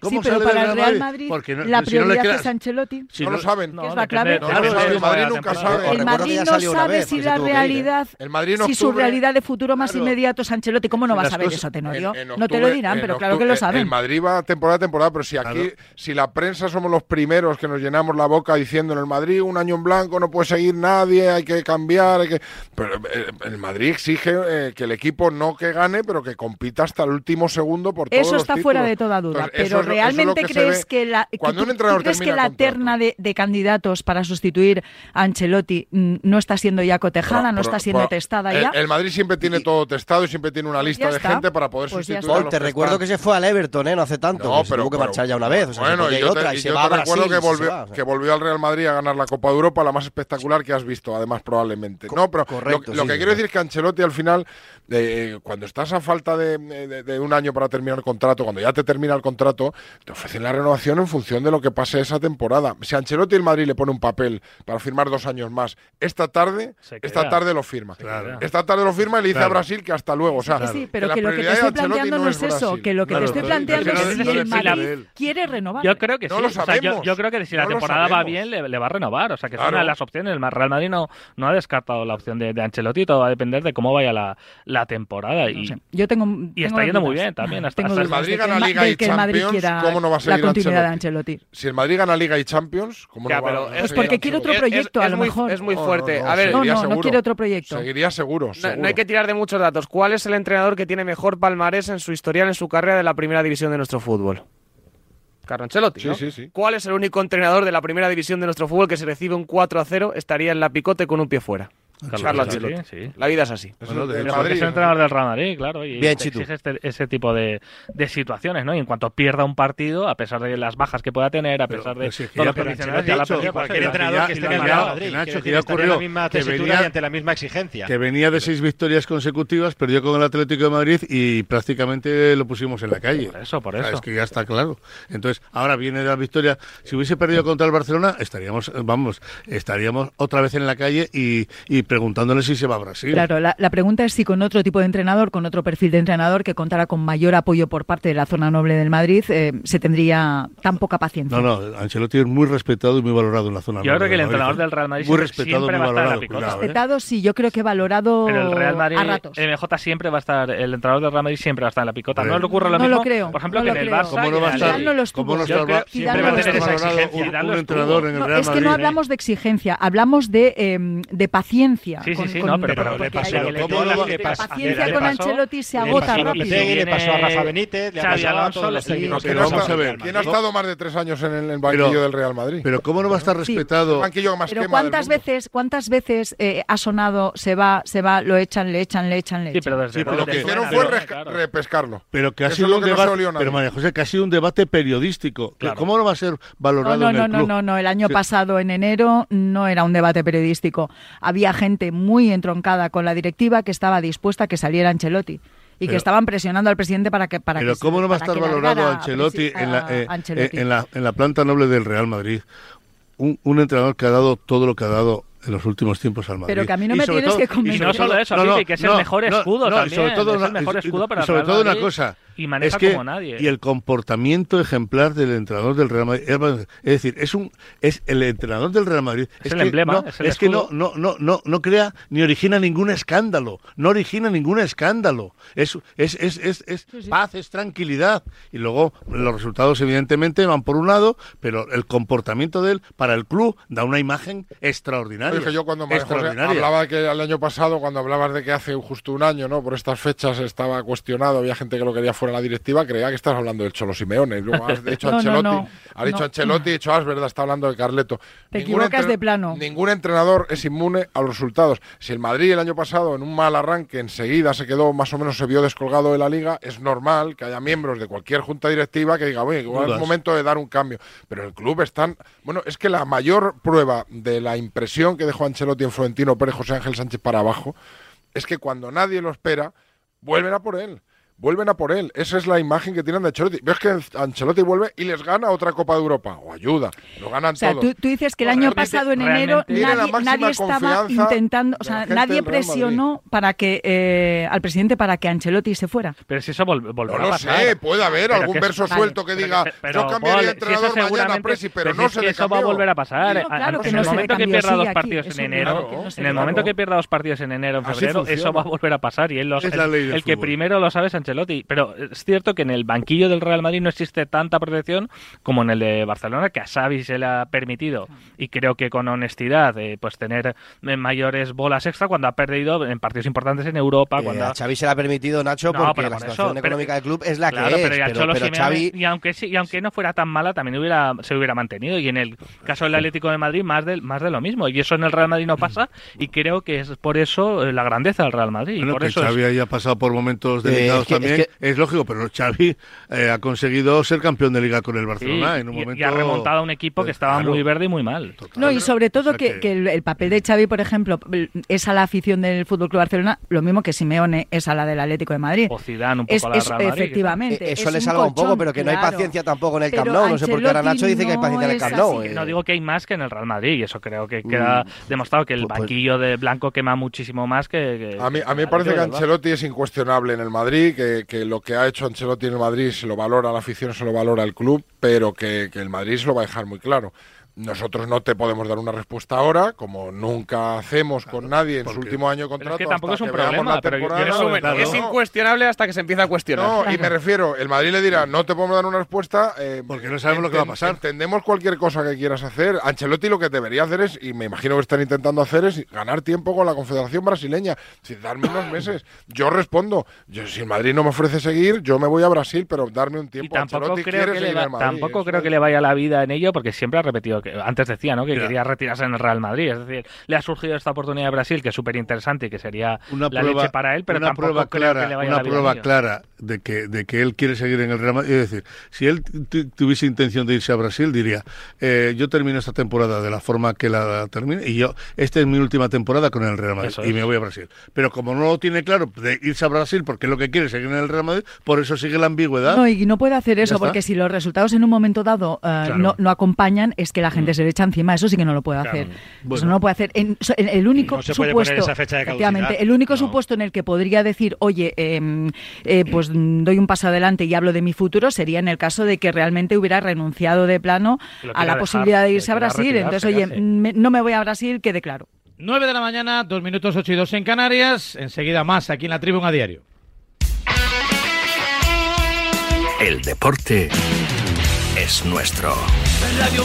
Sí, pero sale para del el Real Madrid Porque no- la si no le prioridad queda- es Ancelotti. si no, lo saben. No, que es la clave. que el Madrid nunca sabe. El Madrid no sabe si la realidad, El Madrid en si su realidad de futuro más Claro. inmediato es Ancelotti. ¿Cómo no va a saber eso, Tenorio? En- en no te lo dirán, pero claro que lo saben. El Madrid va temporada a temporada, pero si aquí, Claro. si la prensa somos los primeros que nos llenamos la boca diciendo en el Madrid un año en blanco no puede seguir nadie, hay que cambiar, hay que... Pero eh, el Madrid exige eh, que el equipo no que gane, pero que compita hasta el último segundo por todos Eso los está fuera de toda duda. Entonces, pero ¿realmente que crees que la, que cuando tú- un entrenador tú crees que la terna de, de candidatos para sustituir a Ancelotti mm, no está siendo ya cotejada, Pero- no pero- está siendo pero testada el, ya? el Madrid siempre tiene todo testado y siempre tiene una Pues lista de está. gente para poder Pues sustituir Paul, te que recuerdo están. que se fue al Everton, ¿eh? No hace tanto. No, pero, tuvo que marchar ya una vez. O sea, se bueno, y yo otra y yo va te a Brasil. recuerdo que volvió, que volvió al Real Madrid a ganar la Copa de Europa, la más espectacular que has visto, además, probablemente. No, pero correcto, lo, que quiero decir es que Ancelotti al final, eh, cuando estás a falta de, de- de un año para terminar el contrato, cuando ya te termina el contrato, te ofrecen la renovación en función de lo que pase esa temporada. Si Ancelotti el Madrid le pone un papel para firmar dos años más, esta tarde, esta tarde lo firma. Claro. Esta tarde lo firma y le dice a Claro. Brasil que hasta luego. O sea, Sí, sí, pero la que lo que te estoy planteando no es eso, Brasil. que lo que Claro, te estoy planteando es no si el que Madrid quiere renovar. Yo creo que No sí. lo O sea, yo, yo creo que si No la temporada va bien, le, le va a renovar. O sea, que es una de las opciones. El Real Madrid no, no ha descartado la opción de, de Ancelotti. Todo va a depender de cómo vaya la, la temporada. No Y, sé. Yo tengo, y tengo está yendo muy bien también. Hasta, Tengo hasta- El Madrid que gana Liga y que Champions, ¿cómo no va a la seguir continuidad de Ancelotti? Si el Madrid gana Liga y Champions, ¿cómo Ya, no va pero a Pues porque quiere otro proyecto, es, a lo muy, mejor. Es muy No, no, fuerte. no, a ver, No, seguiría no, no seguro. quiere otro proyecto. Seguiría seguro, No, seguro. no hay que tirar de muchos datos. ¿Cuál es el entrenador que tiene mejor palmarés en su historial, en su carrera de la primera división de nuestro fútbol? Carlo Ancelotti, Sí, ¿no? sí, sí. ¿Cuál es el único entrenador de la primera división de nuestro fútbol que si recibe un 4 a 0 estaría en la picote con un pie fuera? Carlo Sí, Ancelotti. sí. La vida es así. Es Bueno, de porque Madrid, es el entrenador del Real Madrid, claro, y Bien, te exige este- ese tipo de, de situaciones, ¿no? Y en cuanto pierda un partido, a pesar de las bajas que pueda tener, a Pero- pesar de si que todos ya- Ancelotti la perdió. Cualquier entrenador que esté en el Real Madrid. Nacho, que ya en la ocurrió misma que venía- y ante la misma exigencia. que venía de seis victorias consecutivas, perdió con el Atlético de Madrid y prácticamente lo pusimos en la calle. Por eso, por O sea, eso. es que ya está claro. Entonces, ahora viene de la victoria. Si hubiese perdido contra el Barcelona, estaríamos, vamos, estaríamos otra vez en la calle y, y preguntándole si se va a Brasil. Claro, la, la pregunta es si con otro tipo de entrenador, con otro perfil de entrenador que contara con mayor apoyo por parte de la zona noble del Madrid, eh, se tendría tan poca paciencia. No, no, Ancelotti es muy respetado y muy valorado en la zona. Yo norte creo que el Madrid, entrenador ¿eh? del Real Madrid muy siempre- respetado, siempre muy va a estar en la valorado. picota. cuidado, ¿eh? Respetado, sí, yo creo que valorado Pero el Real Madrid, a ratos. el MJ siempre va a estar, el entrenador del Real Madrid siempre va a estar en la picota. No le ocurre lo No mismo, lo creo, por ejemplo, no que en el creo. Barça ¿Cómo y no va a estar? No lo estuvo. ¿Cómo no Yo está- siempre va a estuvo. valorado Zidane un, entrenador en el Real es que Madrid? no hablamos de exigencia, hablamos de, eh, de paciencia. Sí, sí, con- sí, con- no, pero, pero pero le pasó hay- le ¿cómo no la- le le pasó? paciencia le con pasó- Ancelotti se Le agota a rápido. Le pasó a Rafa Benítez, le ha pasado a todos los técnicos ¿Quién que ha, vamos a ver. quién ha estado más de tres años en el, banquillo Pero- del Real Madrid? Pero ¿cómo no va a estar respetado? Pero cuántas veces, cuántas veces eh, ha sonado se va, se va, lo echan, le echan, le echan, le Sí, echan. pero desde Sí, pero Lo que- hicieron fue ¿no? repescarlo. Pero que ha sido un no debate, pero María José, que ha sido un debate periodístico. ¿Cómo no va a ser valorado No, no, en no, el no, club? no, no. El año pasado, en enero, no era un debate periodístico. Había gente muy entroncada con la directiva que estaba dispuesta a que saliera Ancelotti y que estaban presionando al presidente para que para Pero que ¿cómo no va a estar valorado a Ancelotti, en, la, eh, Ancelotti? eh, en, la, en la planta noble del Real Madrid? Un, un entrenador que ha dado todo lo que ha dado en los últimos tiempos al Madrid. Pero que a mí no Y me sobre tienes todo- que convencer. Y no solo eso, que es el mejor escudo no, y también, sobre todo es el una- mejor y- escudo para y sobre todo una cosa. Y maneja es que, como nadie. Y el comportamiento ejemplar del entrenador del Real Madrid. Es decir, es un es el entrenador del Real Madrid. Es el que emblema, no, es el que no, no, no, no, no crea ni origina ningún escándalo. No origina ningún escándalo. Es, es, es, es, es paz, es tranquilidad. Y luego los resultados, evidentemente, van por un lado, pero el comportamiento de él para el club da una imagen extraordinaria. Oye, que yo cuando María José extraordinaria. hablaba que el año pasado, cuando hablabas de que hace justo un año, ¿no? Por estas fechas estaba cuestionado, había gente que lo quería fuera la directiva, creía que estás hablando del Cholo Simeone. Y luego has dicho (laughs) No, Ancelotti, no, ha dicho no. Ancelotti, y dicho, ah, es verdad, está hablando de Carleto. Te Ningún equivocas de plano. Ningún entrenador es inmune a los resultados. Si el Madrid el año pasado, en un mal arranque, enseguida se quedó, más o menos se vio descolgado de la liga, es normal que haya miembros de cualquier junta directiva que diga, oye, igual es momento de dar un cambio. Pero el club están. Bueno, es que la mayor prueba de la impresión que dejó Ancelotti en Florentino Pérez José Ángel Sánchez para abajo es que cuando nadie lo espera, vuelven a por él. Vuelven a por él. Esa es la imagen que tienen de Ancelotti. Ves que Ancelotti vuelve y les gana otra Copa de Europa. O ayuda. Lo ganan O sea, todo. tú, tú dices que el año pasado, en enero, nadie, estaba intentando, o sea, nadie presionó para que eh, al presidente para que Ancelotti se fuera. Pero si eso vol- volverá No a lo pasar. sé, puede haber Pero algún verso Vale. suelto que Pero diga, que- pero, yo cambiaría Paul, de si entrenador mañana a seguramente- Presi, pero pero no si es se que le eso va a volver a pasar. No, no, claro En que el no momento que pierda dos partidos en enero, en el momento que pierda dos partidos en enero, en febrero, eso va a volver a pasar y él Es el, que primero lo sabe es Ancelotti. Pero es cierto que en el banquillo del Real Madrid no existe tanta protección como en el de Barcelona, que a Xavi se le ha permitido y creo que con honestidad eh, pues tener eh, mayores bolas extra cuando ha perdido en partidos importantes en Europa. Eh, cuando a Xavi se le ha permitido, Nacho, No, porque pero la por situación eso, pero- económica del club es la Claro, que pero es. Pero, Cholo pero Xavi, y aunque sí, y aunque no fuera tan mala, también hubiera se hubiera mantenido. Y en el caso del Atlético de Madrid, más de, más de lo mismo. Y eso en el Real Madrid no pasa. Y creo que es por eso eh, la grandeza del Real Madrid. y Bueno, por que eso es- Xavi haya pasado por momentos Eh, delicados es que- también, es es, lógico, pero Xavi eh, ha conseguido ser campeón de liga con el sí, Barcelona en un y- momento... y ha remontado a un equipo que estaba Claro. muy verde y muy mal. No, y sobre todo O sea que, que- que el, el papel de Xavi, por ejemplo, es a la afición del Fútbol Club Barcelona, lo mismo que Simeone es a la del Atlético de Madrid. O Zidane un poco Es, a la es- Real Madrid. efectivamente. eh, eso es le salva un poco, pero que no hay paciencia tampoco en el Camp Nou. No sé por qué ahora Nacho dice que hay paciencia en el no Camp Nou. eh. No digo que hay más que en el Real Madrid y eso creo que queda Mm. demostrado que el Pues- pues- banquillo de Blanco quema muchísimo más que, que- A mí, a mí me parece que. Ancelotti es incuestionable en el Madrid, que, que lo que ha hecho Ancelotti en el Madrid se lo valora la afición, se lo valora el club, pero que, el Madrid se lo va a dejar muy claro. Nosotros no te podemos dar una respuesta ahora, como nunca hacemos con nadie en su último año de Pero contrato. es que tampoco hasta es un problema, la pero resumen, claro. es incuestionable hasta que se empieza a cuestionar. No, y me refiero, el Madrid le dirá, no te podemos dar una respuesta. eh, Porque no sabemos lo que va a pasar. Entendemos cualquier cosa que quieras hacer. Ancelotti lo que debería hacer es, y me imagino que están intentando hacer, es ganar tiempo con la Confederación Brasileña. Si darme unos (coughs) meses. Yo respondo, yo, si el Madrid no me ofrece seguir, yo me voy a Brasil, pero darme un Y tiempo. tampoco Ancelotti creo quiere que le va- Madrid, tampoco creo es. que le vaya la vida en ello porque siempre ha repetido que antes decía ¿no? que quería retirarse en el Real Madrid. Es decir le ha surgido esta oportunidad de Brasil que es súper interesante y que sería una la prueba, leche para él pero una tampoco prueba creo clara, que le vaya una la prueba clara de que, de que él quiere seguir en el Real Madrid. Es decir, si él tu- tuviese intención de irse a Brasil, diría, eh, yo termino esta temporada de la forma que la termine y yo, esta es mi última temporada con el Real Madrid Eso y es. me voy a Brasil. Pero como no lo tiene claro de irse a Brasil porque es lo que quiere seguir en el Real Madrid, por eso sigue la ambigüedad. No, y no puede hacer eso, está. porque si los resultados en un momento dado Claro. no, no acompañan, es que la gente se le echa encima. Eso sí que no lo puede Claro. hacer. Bueno. Eso no lo puede hacer. En- so- en el único no se puede poner supuesto, esa fecha de el único No. supuesto en el que podría decir, oye, eh, eh, pues mm, doy un paso adelante y hablo de mi futuro, sería en el caso de que realmente hubiera renunciado de plano a la dejar, posibilidad de irse a Brasil. Entonces, oye, me- no me voy a Brasil, quede claro. 9 de la mañana, 2 minutos 8 y 2 en Canarias. Enseguida más aquí en la Tribuna Diario. El deporte es nuestro. Radio.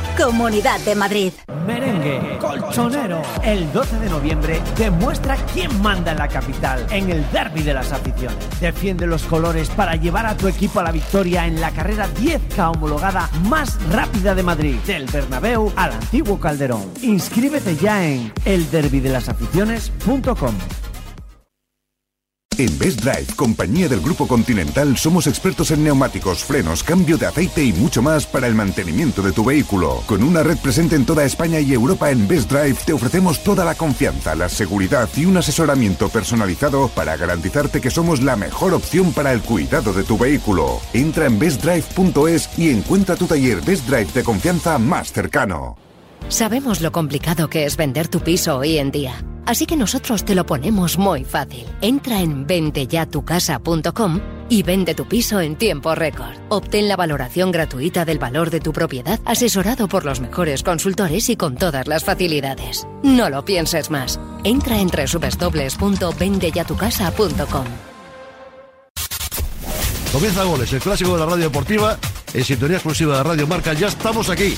Comunidad de Madrid. Merengue, colchonero. El 12 de noviembre demuestra quién manda en la capital en el derby de las aficiones. Defiende los colores para llevar a tu equipo a la victoria en la carrera 10K homologada más rápida de Madrid, del Bernabéu al antiguo Calderón. Inscríbete ya en elderbydelasaficiones.com. En Best Drive, compañía del Grupo Continental, somos expertos en neumáticos, frenos, cambio de aceite y mucho más para el mantenimiento de tu vehículo. Con una red presente en toda España y Europa en Best Drive, te ofrecemos toda la confianza, la seguridad y un asesoramiento personalizado para garantizarte que somos la mejor opción para el cuidado de tu vehículo. Entra en bestdrive.es y encuentra tu taller Best Drive de confianza más cercano. Sabemos lo complicado que es vender tu piso hoy en día. Así que nosotros te lo ponemos muy fácil. Entra en venteyatucasa.com y vende tu piso en tiempo récord. Obtén la valoración gratuita del valor de tu propiedad asesorado por los mejores consultores y con todas las facilidades. No lo pienses más. Entra en www.vendeyatucasa.com. Comienza Goles, el clásico de la radio deportiva, en sintonía exclusiva de Radio Marca. Ya estamos aquí.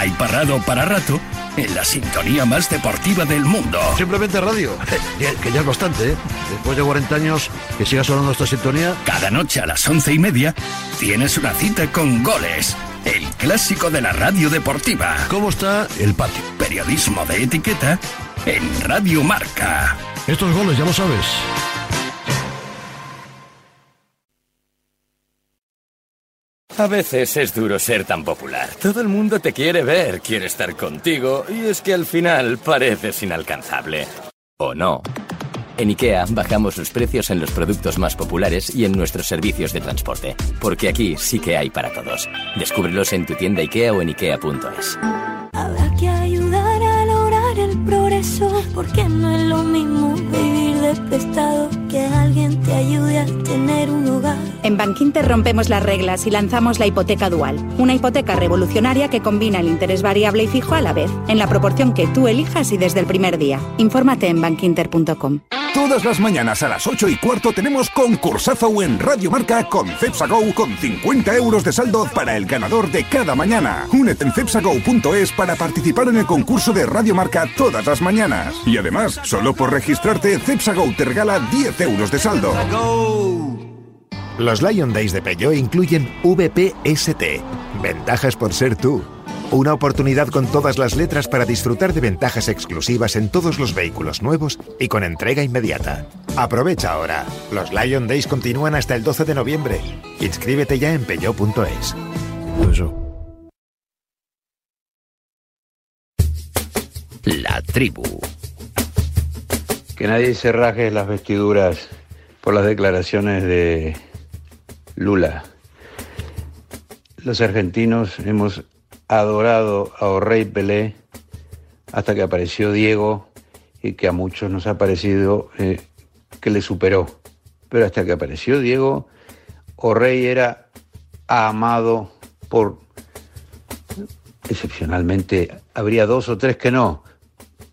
Hay parado para rato en la sintonía más deportiva del mundo. Simplemente radio, (laughs) que que ya es bastante, ¿eh? Después de 40 años, que siga sonando esta sintonía. Cada noche a las once y media tienes una cita con Goles, el clásico de la radio deportiva. ¿Cómo está el patio? Periodismo de etiqueta en Radio Marca. Estos goles, ya lo sabes. A veces es duro ser tan popular. Todo el mundo te quiere ver, quiere estar contigo, y es que al final pareces inalcanzable. ¿O no? En IKEA bajamos los precios en los productos más populares y en nuestros servicios de transporte. Porque aquí sí que hay para todos. Descúbrelos en tu tienda IKEA o en IKEA.es. Habrá que ayudar a lograr el progreso, porque no es lo mismo En Bankinter rompemos las reglas y lanzamos la hipoteca dual, una hipoteca revolucionaria que combina el interés variable y fijo a la vez, en la proporción que tú elijas y desde el primer día. Infórmate en bankinter.com. Todas las mañanas a las 8 y cuarto tenemos concursazo en Radio Marca con Cepsa Go con 50 euros de saldo para el ganador de cada mañana. Únete en cepsago.es para participar en el concurso de Radio Marca todas las mañanas. Y además, solo por registrarte, Cepsa Go te regala 10 euros de saldo. Los Lion Days de Peugeot incluyen VPST, ventajas por ser tú. Una oportunidad con todas las letras para disfrutar de ventajas exclusivas en todos los vehículos nuevos y con entrega inmediata. Aprovecha ahora. Los Lion Days continúan hasta el 12 de noviembre. Inscríbete ya en peugeot.es. La tribu. Que nadie se raje las vestiduras por las declaraciones de Lula. Los argentinos hemos adorado a Orrey Pelé hasta que apareció Diego y que a muchos nos ha parecido eh, que le superó. Pero hasta que apareció Diego, Orrey era amado por, excepcionalmente, habría dos o tres que no,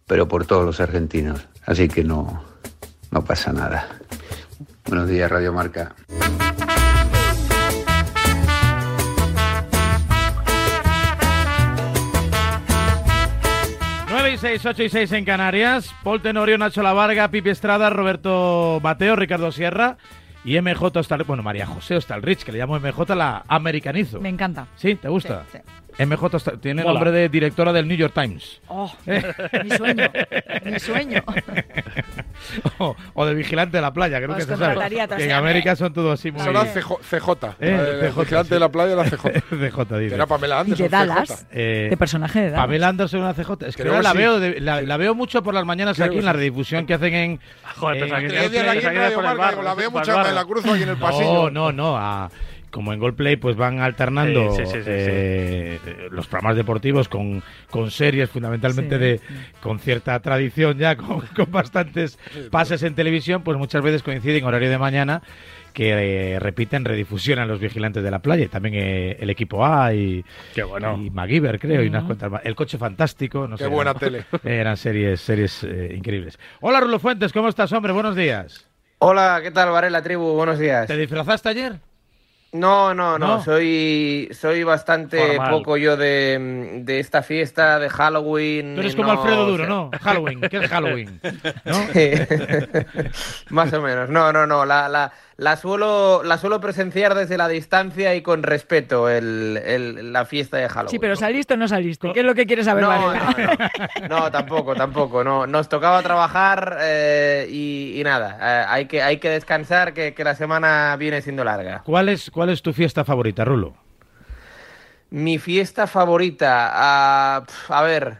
pero por todos los argentinos. Así que no, no pasa nada. Buenos días, Radio Marca. Y 6, 8 y 6 en Canarias. Paul Tenorio, Nacho Lavarga, Pipi Estrada, Roberto Mateo, Ricardo Sierra y MJ Hostal... Bueno, María José Hostalrich, que le llamo MJ, la americanizo. Me encanta. ¿Sí? ¿Te gusta? Sí, MJ tiene Mola. nombre de directora del New York Times. Oh, mi sueño, mi sueño. (laughs) o, o de vigilante de la playa, creo Os que se sabe. Que en. América son todos así muy... Eso era CJ. CJ. Eh, CJ, vigilante sí. de la playa era CJ. (laughs) CJ, dice. Era Pamela Anderson. Y de Dallas. Eh, de personaje de Dallas. Pamela Anderson una CJ. Es que Creo yo que la sí. veo, de- la, la veo mucho por las mañanas Creo aquí en la sí. redifusión que hacen en. Joder, pensaba que la veo mucho la cruzo aquí en el No, pasillo. no, no. a- como en Goldplay, pues van alternando Sí, sí, sí, sí, sí. eh, los programas deportivos con, con series, fundamentalmente Sí. de con cierta tradición ya, con, (laughs) con bastantes pases en televisión, pues muchas veces coinciden horario de mañana que eh, repiten redifusión a los vigilantes de la playa y también eh, el equipo A y, Qué bueno. y MacGyver, creo, y unas cuantas más. El coche fantástico, no Qué sé, buena eran- tele. (laughs) Eran series, series eh, increíbles. Hola Rulo Fuentes, ¿cómo estás, hombre? Buenos días. Hola, ¿qué tal, Varela Tribu? Buenos días. ¿Te disfrazaste ayer? No, no, no, ¿No? soy, soy bastante Formal. poco yo de, de esta fiesta de Halloween. Tú eres no, como Alfredo o Duro, sea, ¿no? Halloween, ¿qué es Halloween? (laughs) ¿No? Sí. (laughs) Más o menos. No, no, no. La, la, la, suelo, la suelo presenciar desde la distancia y con respeto el, el- la fiesta de Halloween. Sí, pero ¿saliste o no saliste? ¿Qué es lo que quieres saber, No, no, no. No, tampoco, tampoco. No, nos tocaba trabajar eh, y, y nada. eh, hay, que, hay que descansar, que, que la semana viene siendo larga. ¿Cuál es, ¿Cuál es tu fiesta favorita, Rulo? Mi fiesta favorita, pf, a ver,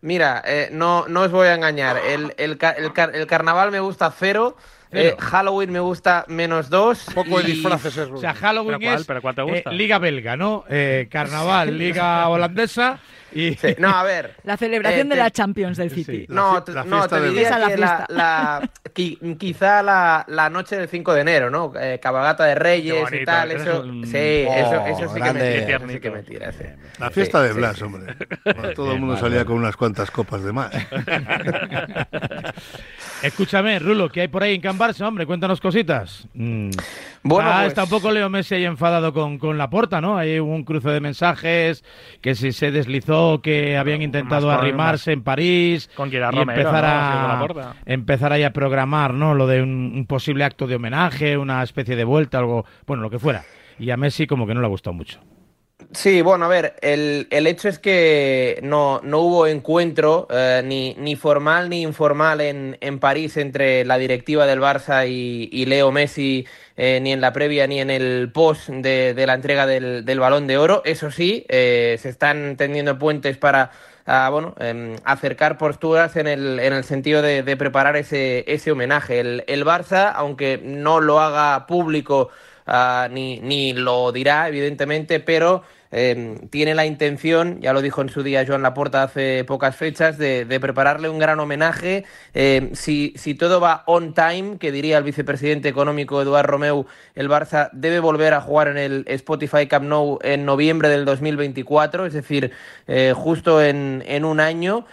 mira, eh, no, no os voy a engañar, el, el, el car- el carnaval me gusta Cero. Eh, Halloween me gusta menos dos. Poco de disfraces es O sea, Halloween ¿Pero cuál? es ¿Pero cuál te eh? Liga Belga, ¿no? Eh, carnaval, Liga (laughs) Holandesa Y... Sí, No, a ver. (laughs) La celebración Eh, de te- la Champions del City. No, te- no, te diría que la, la- qui- quizá la, la noche del 5 de enero, ¿no? Eh, cabalgata de Reyes y tal, eso un- sí, Oh, eso, eso sí que me tira, eso sí que me tira, sí. La fiesta Sí, de Blas, sí. hombre. (laughs) Bueno, todo el mundo salía con unas cuantas copas de más. Escúchame, Rulo, ¿qué hay por ahí en Can Barça, hombre? Cuéntanos cositas. Mm. Bueno, Ah, pues- está un poco Leo Messi ahí enfadado con, con la porta, ¿no? Hay un cruce de mensajes que si se deslizó, que habían intentado Más arrimarse en París con y Romero, empezar ¿no? a empezar ahí a programar, ¿no? Lo de un, un posible acto de homenaje, una especie de vuelta, algo, bueno, lo que fuera. Y a Messi como que no le ha gustado mucho. Sí, bueno, a ver, el, el hecho es que no, no hubo encuentro eh, ni, ni formal ni informal en, en París entre la directiva del Barça y, y Leo Messi, eh, ni en la previa ni en el post de, de la entrega del, del Balón de Oro. Eso sí, eh, se están tendiendo puentes para ah, bueno, em, acercar posturas en el, en el sentido de, de preparar ese, ese homenaje. El, el Barça, aunque no lo haga público ah, ni, ni lo dirá, evidentemente, pero eh, tiene la intención, ya lo dijo en su día Joan Laporta hace pocas fechas, de, prepararle un gran homenaje. Eh, si, todo va on time, que diría el vicepresidente económico Eduard Romeu, el Barça debe volver a jugar en el Spotify Camp Nou en noviembre del 2024, es decir, eh, justo en, en un año.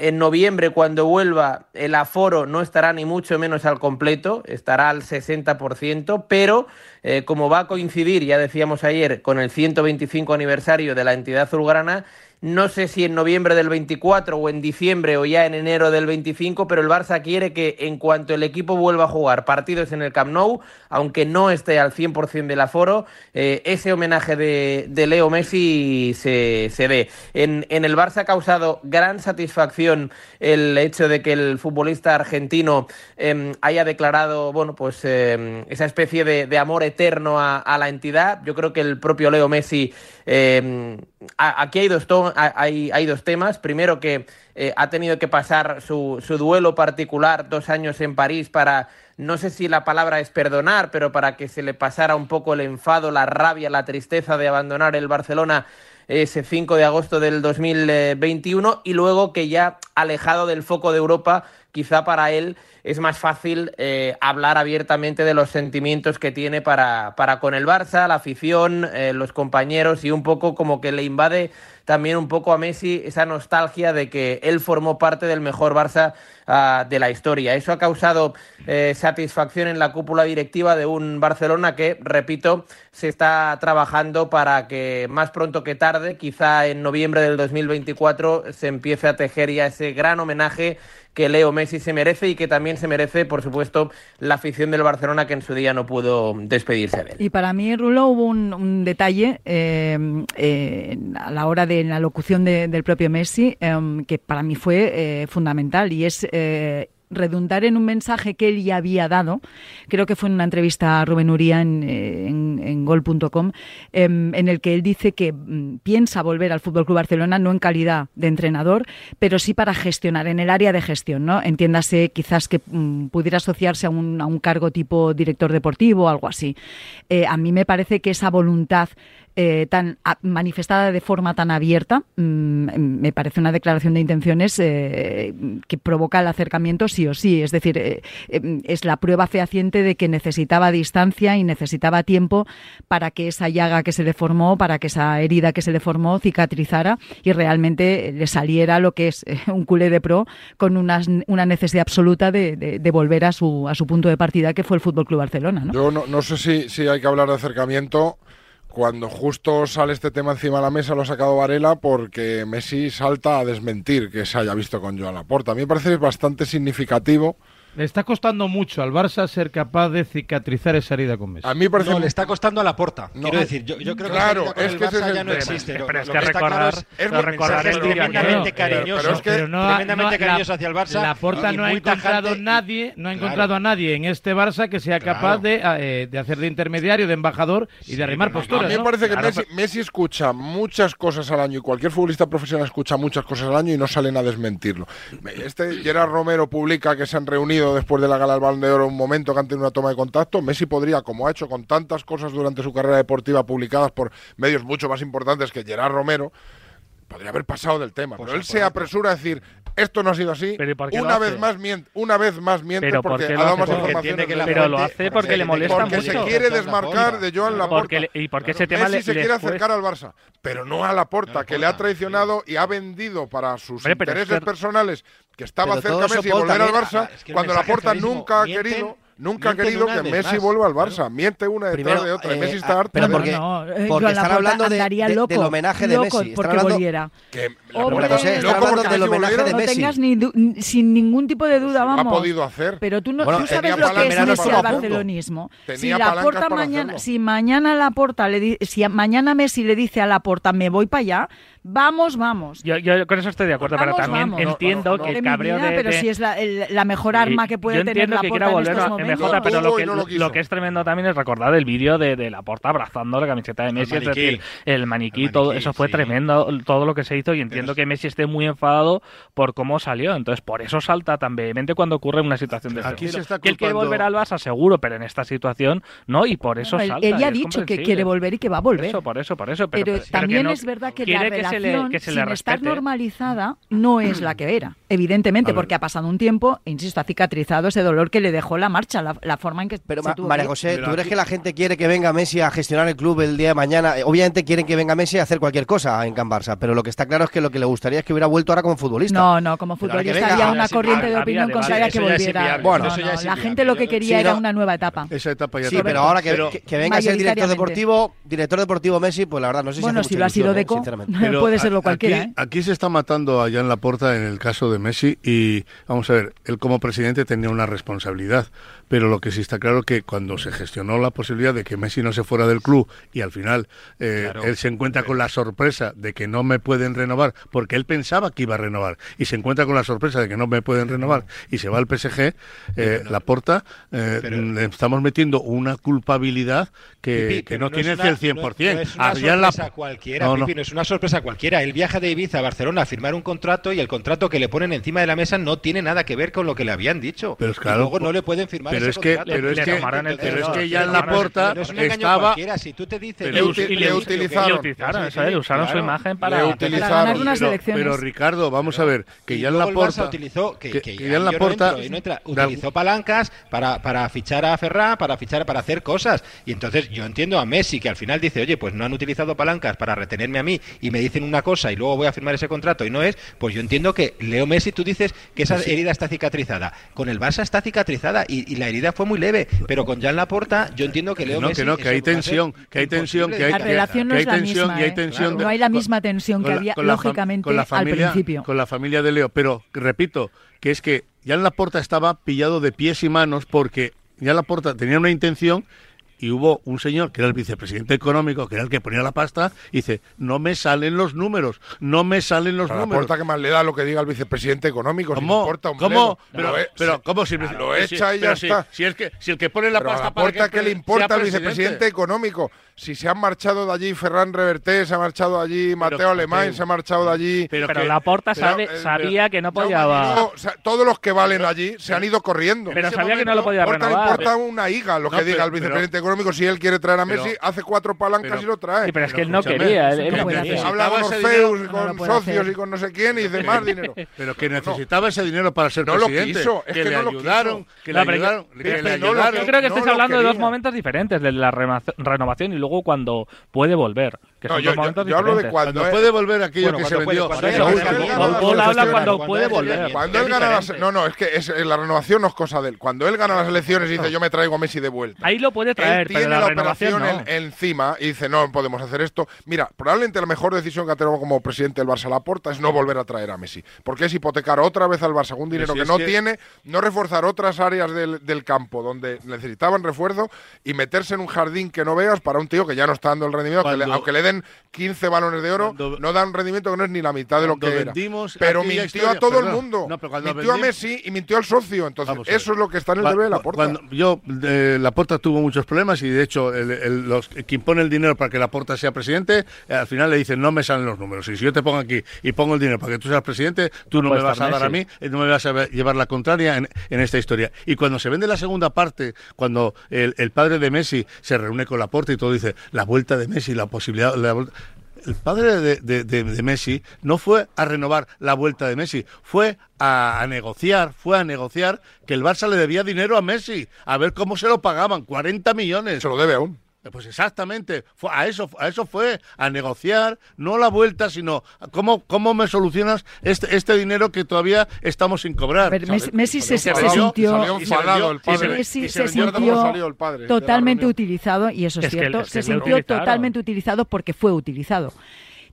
En noviembre, cuando vuelva, el aforo no estará ni mucho menos al completo, estará al 60%, pero eh, como va a coincidir, ya decíamos ayer, con el 125 aniversario de la entidad azulgrana, no sé si en noviembre del 24 o en diciembre o ya en enero del 25, pero el Barça quiere que en cuanto el equipo vuelva a jugar partidos en el Camp Nou, aunque no esté al 100% del aforo, eh, ese homenaje de, de Leo Messi se, se dé. En, en el Barça ha causado gran satisfacción el hecho de que el futbolista argentino eh, haya declarado, bueno, pues eh, esa especie de, de amor eterno a, la entidad. Yo creo que el propio Leo Messi, a, aquí hay dos, hay, dos temas. Primero que eh, ha tenido que pasar su, su duelo particular dos años en París para no sé si la palabra es perdonar, pero para que se le pasara un poco el enfado, la rabia, la tristeza de abandonar el Barcelona ese 5 de agosto del 2021 y luego que ya alejado del foco de Europa, quizá para él es más fácil eh, hablar abiertamente de los sentimientos que tiene para, para con el Barça, la afición, eh, los compañeros y un poco como que le invade también un poco a Messi esa nostalgia de que él formó parte del mejor Barça uh, de la historia. Eso ha causado eh, satisfacción en la cúpula directiva de un Barcelona que, repito, se está trabajando para que más pronto que tarde, quizá en noviembre del 2024, se empiece a tejer ya ese gran homenaje que Leo Messi se merece y que también se merece, por supuesto, la afición del Barcelona que en su día no pudo despedirse de él. Y para mí, Rulo, hubo un, detalle eh, eh, a la hora de la locución de, del propio Messi eh, que para mí fue fundamental y es redundar en un mensaje que él ya había dado, creo que fue en una entrevista a Rubén Uría en, en, en gol.com, eh, en el que él dice que mm, piensa volver al Fútbol Club Barcelona no en calidad de entrenador, pero sí para gestionar, en el área de gestión, ¿no? Entiéndase quizás que mm, pudiera asociarse a un, a un, cargo tipo director deportivo o algo así. Eh, a mí me parece que esa voluntad eh, tan manifestada de forma tan abierta, mmm, me parece una declaración de intenciones eh, que provoca el acercamiento sí o sí. Es decir, eh, es la prueba fehaciente de que necesitaba distancia y necesitaba tiempo para que esa llaga que se le formó, para que esa herida que se le formó cicatrizara y realmente le saliera lo que es eh, un culé de pro con una, una necesidad absoluta de, de, de, volver a su, a su punto de partida que fue el Fútbol Club Barcelona. ¿no? Yo no, no sé si, si hay que hablar de acercamiento cuando justo sale este tema encima de la mesa lo ha sacado Varela porque Messi salta a desmentir que se haya visto con Joan Laporta. A mí me parece bastante significativo. Le está costando mucho al Barça ser capaz de cicatrizar esa herida con Messi. A mí me parece no, le está costando a la porta. No, quiero decir, yo, yo creo claro, que, es que ese Barça es ya no existe. Pero, lo, es que, recordar, es recordar es el tremendamente cariñoso, pero es que, pero no ha, tremendamente no, cariñoso la, hacia el Barça. La Porta no ha encontrado tajante. nadie, no ha Claro. encontrado a nadie en este Barça que sea capaz Claro. de, eh, de hacer de intermediario, de embajador y de arrimar pero posturas. A mí me ¿no? parece que Claro, Messi, Messi escucha muchas cosas al año y cualquier futbolista profesional escucha muchas cosas al año y no salen a desmentirlo. Este Gerard Romero publica que se han reunido Después de la gala del Balón de Oro un momento que han tenido una toma de contacto. Messi podría, como ha hecho con tantas cosas durante su carrera deportiva publicadas por medios mucho más importantes que Gerard Romero, podría haber pasado del tema. Pues pero él se apresura a decir, esto no ha sido así. Una vez más miente, una vez más miente porque, ha dado más información. Pero lo hace porque le molesta porque mucho. Porque se quiere desmarcar de Joan Laporta. Y porque ese tema Messi le, se quiere acercar al Barça, pero no a Laporta, no que le ha traicionado y ha vendido para sus intereses personales que estaba Pero cerca Messi de volver al Barça, es que cuando la Porta nunca ha querido nunca ha querido que Messi más. vuelva al Barça. Miente una detrás Primero, de otra. Eh, Messi está ah, harto. Pero porque, no, eh, porque están hablando de, de, del homenaje de loco Messi. Porque hablando, que Está hablando. No sin ningún tipo de duda, vamos. Ha podido hacer. Pero tú no sabes lo que es Messi al barcelonismo. Si mañana, si mañana la porta si mañana Messi le dice a la porta me voy para allá, vamos, vamos. Yo, con eso estoy de acuerdo, pero también entiendo no, no, que el Pero si es la, mejor arma que puede tener la que porta en estos momentos. MJ, pero lo que, es tremendo también es recordar el vídeo de, la porta abrazando la camiseta de Messi, es decir, el maniquí, todo eso fue tremendo, todo lo que se hizo y entiendo entiendo que Messi esté muy enfadado por cómo salió. Entonces, por eso salta tan vehemente cuando ocurre una situación de Aquí se está culpando... Él quiere volver al Barça, seguro, pero en esta situación no, y por eso bueno, salta. Él ya ha dicho que quiere volver y que va a volver. Eso, por eso, por eso. Pero, pero también no es verdad que la relación, que se le, que se le sin estar ¿eh? normalizada, no es la que era. Evidentemente, porque ha pasado un tiempo, e insisto, ha cicatrizado ese dolor que le dejó la marcha, la, la forma en que pero se ma, tuvo María que José, ¿tú crees que la gente quiere que venga Messi a gestionar el club el día de mañana? Eh, obviamente quieren que venga Messi a hacer cualquier cosa en Can Barça, pero lo que está claro es que lo que le gustaría es que hubiera vuelto ahora como futbolista. No, no, como futbolista había una corriente de opinión contraria que volviera. Bueno, la gente lo que quería era una nueva etapa. Esa etapa ya Sí, pero ahora que, venga a ser director deportivo, director deportivo Messi, pues la verdad no sé si Bueno, si lo ha sido ¿eh? Deco, (laughs) puede serlo cualquiera. ¿eh? Aquí, se está matando allá en la puerta en el caso de Messi y vamos a ver, él como presidente tenía una responsabilidad, pero lo que sí está claro es que cuando se gestionó la posibilidad de que Messi no se fuera del club y al final eh, él se encuentra con la sorpresa de que no me pueden renovar porque él pensaba que iba a renovar y se encuentra con la sorpresa de que no me pueden renovar y se va al PSG, eh, la porta, eh, mm, le estamos metiendo una culpabilidad que, que no, no tiene el 100%. No, es una ah, sorpresa cualquiera, no, no es una sorpresa cualquiera. Él viaja de Ibiza a Barcelona a firmar un contrato y el contrato que le ponen encima de la mesa no tiene nada que ver con lo que le habían dicho. Pero es claro, luego no le pueden firmar pero ese es que. Pero es que, ya en la porta estaba... Si tú te dices... Le utilizaron. Le utilizaron, usaron su imagen para pero, Ricardo, vamos a ver, que ya en la porta utilizó que, ya en la porta utilizó palancas para, para fichar a Ferrá, para fichar para hacer cosas. Y entonces yo entiendo a Messi que al final dice, "Oye, pues no han utilizado palancas para retenerme a mí y me dicen una cosa y luego voy a firmar ese contrato y no es", pues yo entiendo que Leo Messi tú dices que esa pues herida está cicatrizada. Con el Barça está cicatrizada y, la herida fue muy leve, pero con Jan Laporta yo entiendo que Leo no, que no, que hay tensión, que hay tensión, que hay, la que, no hay la tensión, misma, ¿eh? tensión no hay la misma tensión que había con la familia. Con la familia de Leo, pero repito, que es que ya en la porta estaba pillado de pies y manos porque ya en la porta tenía una intención y hubo un señor que era el vicepresidente económico, que era el que ponía la pasta, dice, no me salen los números, no me salen los números. No importa que más le da lo que diga el vicepresidente económico, ¿Cómo? Si importa un Pero, pero, ¿cómo si lo echa y ya está? Si, es que, si el que pone la pasta a la que, le importa al vicepresidente económico, si se han marchado de allí Ferran Reverté, se ha marchado de allí Mateo Alemán, se ha marchado de allí. Pero, pero Laporta sabe, sabía que no podía. No, todos los que valen allí se han ido corriendo. Pero sabía que no lo podía renovar. No importa una higa lo que diga el vicepresidente económico. Si él quiere traer a Messi, hace cuatro palancas y lo trae. Sí, pero es que él no quería. Él, él con Orfeus, con socios y con no sé quién y dice más dinero. (laughs) Pero que necesitaba ese dinero para ser presidente. No lo quiso. Es que le ayudaron. Que. Yo creo que estáis hablando de dos momentos diferentes, de la renovación y luego luego cuando puede volver. No, yo, hablo de cuando, puede volver aquello que se vendió. Cuando puede él gana las, no, no, es que es, eh, la renovación no es cosa de él. Cuando él gana las elecciones y dice yo me traigo a Messi de vuelta. Ahí lo puede traer, tiene la, la operación encima y dice no podemos hacer esto. Mira, probablemente la mejor decisión que ha tenido como presidente del Barça Laporta es no volver a traer a Messi, porque es hipotecar otra vez al Barça un dinero que no tiene, no reforzar otras áreas del, del campo donde necesitaban refuerzo y meterse en un jardín que no veas para un tío que ya no está dando el rendimiento, aunque le dé aunque le den 15 balones de oro, no dan un rendimiento que no es ni la mitad de lo Cuando que era. vendimos Pero mintió historia- a todo el mundo. no, pero cuando mintió a Messi y mintió al socio. Entonces, eso es lo que está en el deber de la porta. Cuando yo, eh, Laporta tuvo muchos problemas y de hecho el, el- los, quien pone el dinero para que Laporta sea presidente, eh, al final le dicen no me salen los números. Y si yo te pongo aquí y pongo el dinero para que tú seas presidente, tú no me vas a dar a mí, eh, no me vas a llevar la contraria en, en esta historia. Y cuando se vende la segunda parte, cuando el, el padre de Messi se reúne con Laporta y todo dice la vuelta de Messi, la posibilidad... el padre de- de Messi no fue a renovar la vuelta de Messi, fue a, a negociar, fue a negociar que el Barça le debía dinero a Messi, a ver cómo se lo pagaban, 40 millones. Se lo debe aún. Pues exactamente, fue- a eso, a eso fue, a negociar, no la vuelta, sino cómo, cómo me solucionas este, este dinero que todavía estamos sin cobrar. Ver, Messi, Messi se, sintió, se totalmente utilizado y eso es, cierto, se sintió totalmente utilizado porque fue utilizado.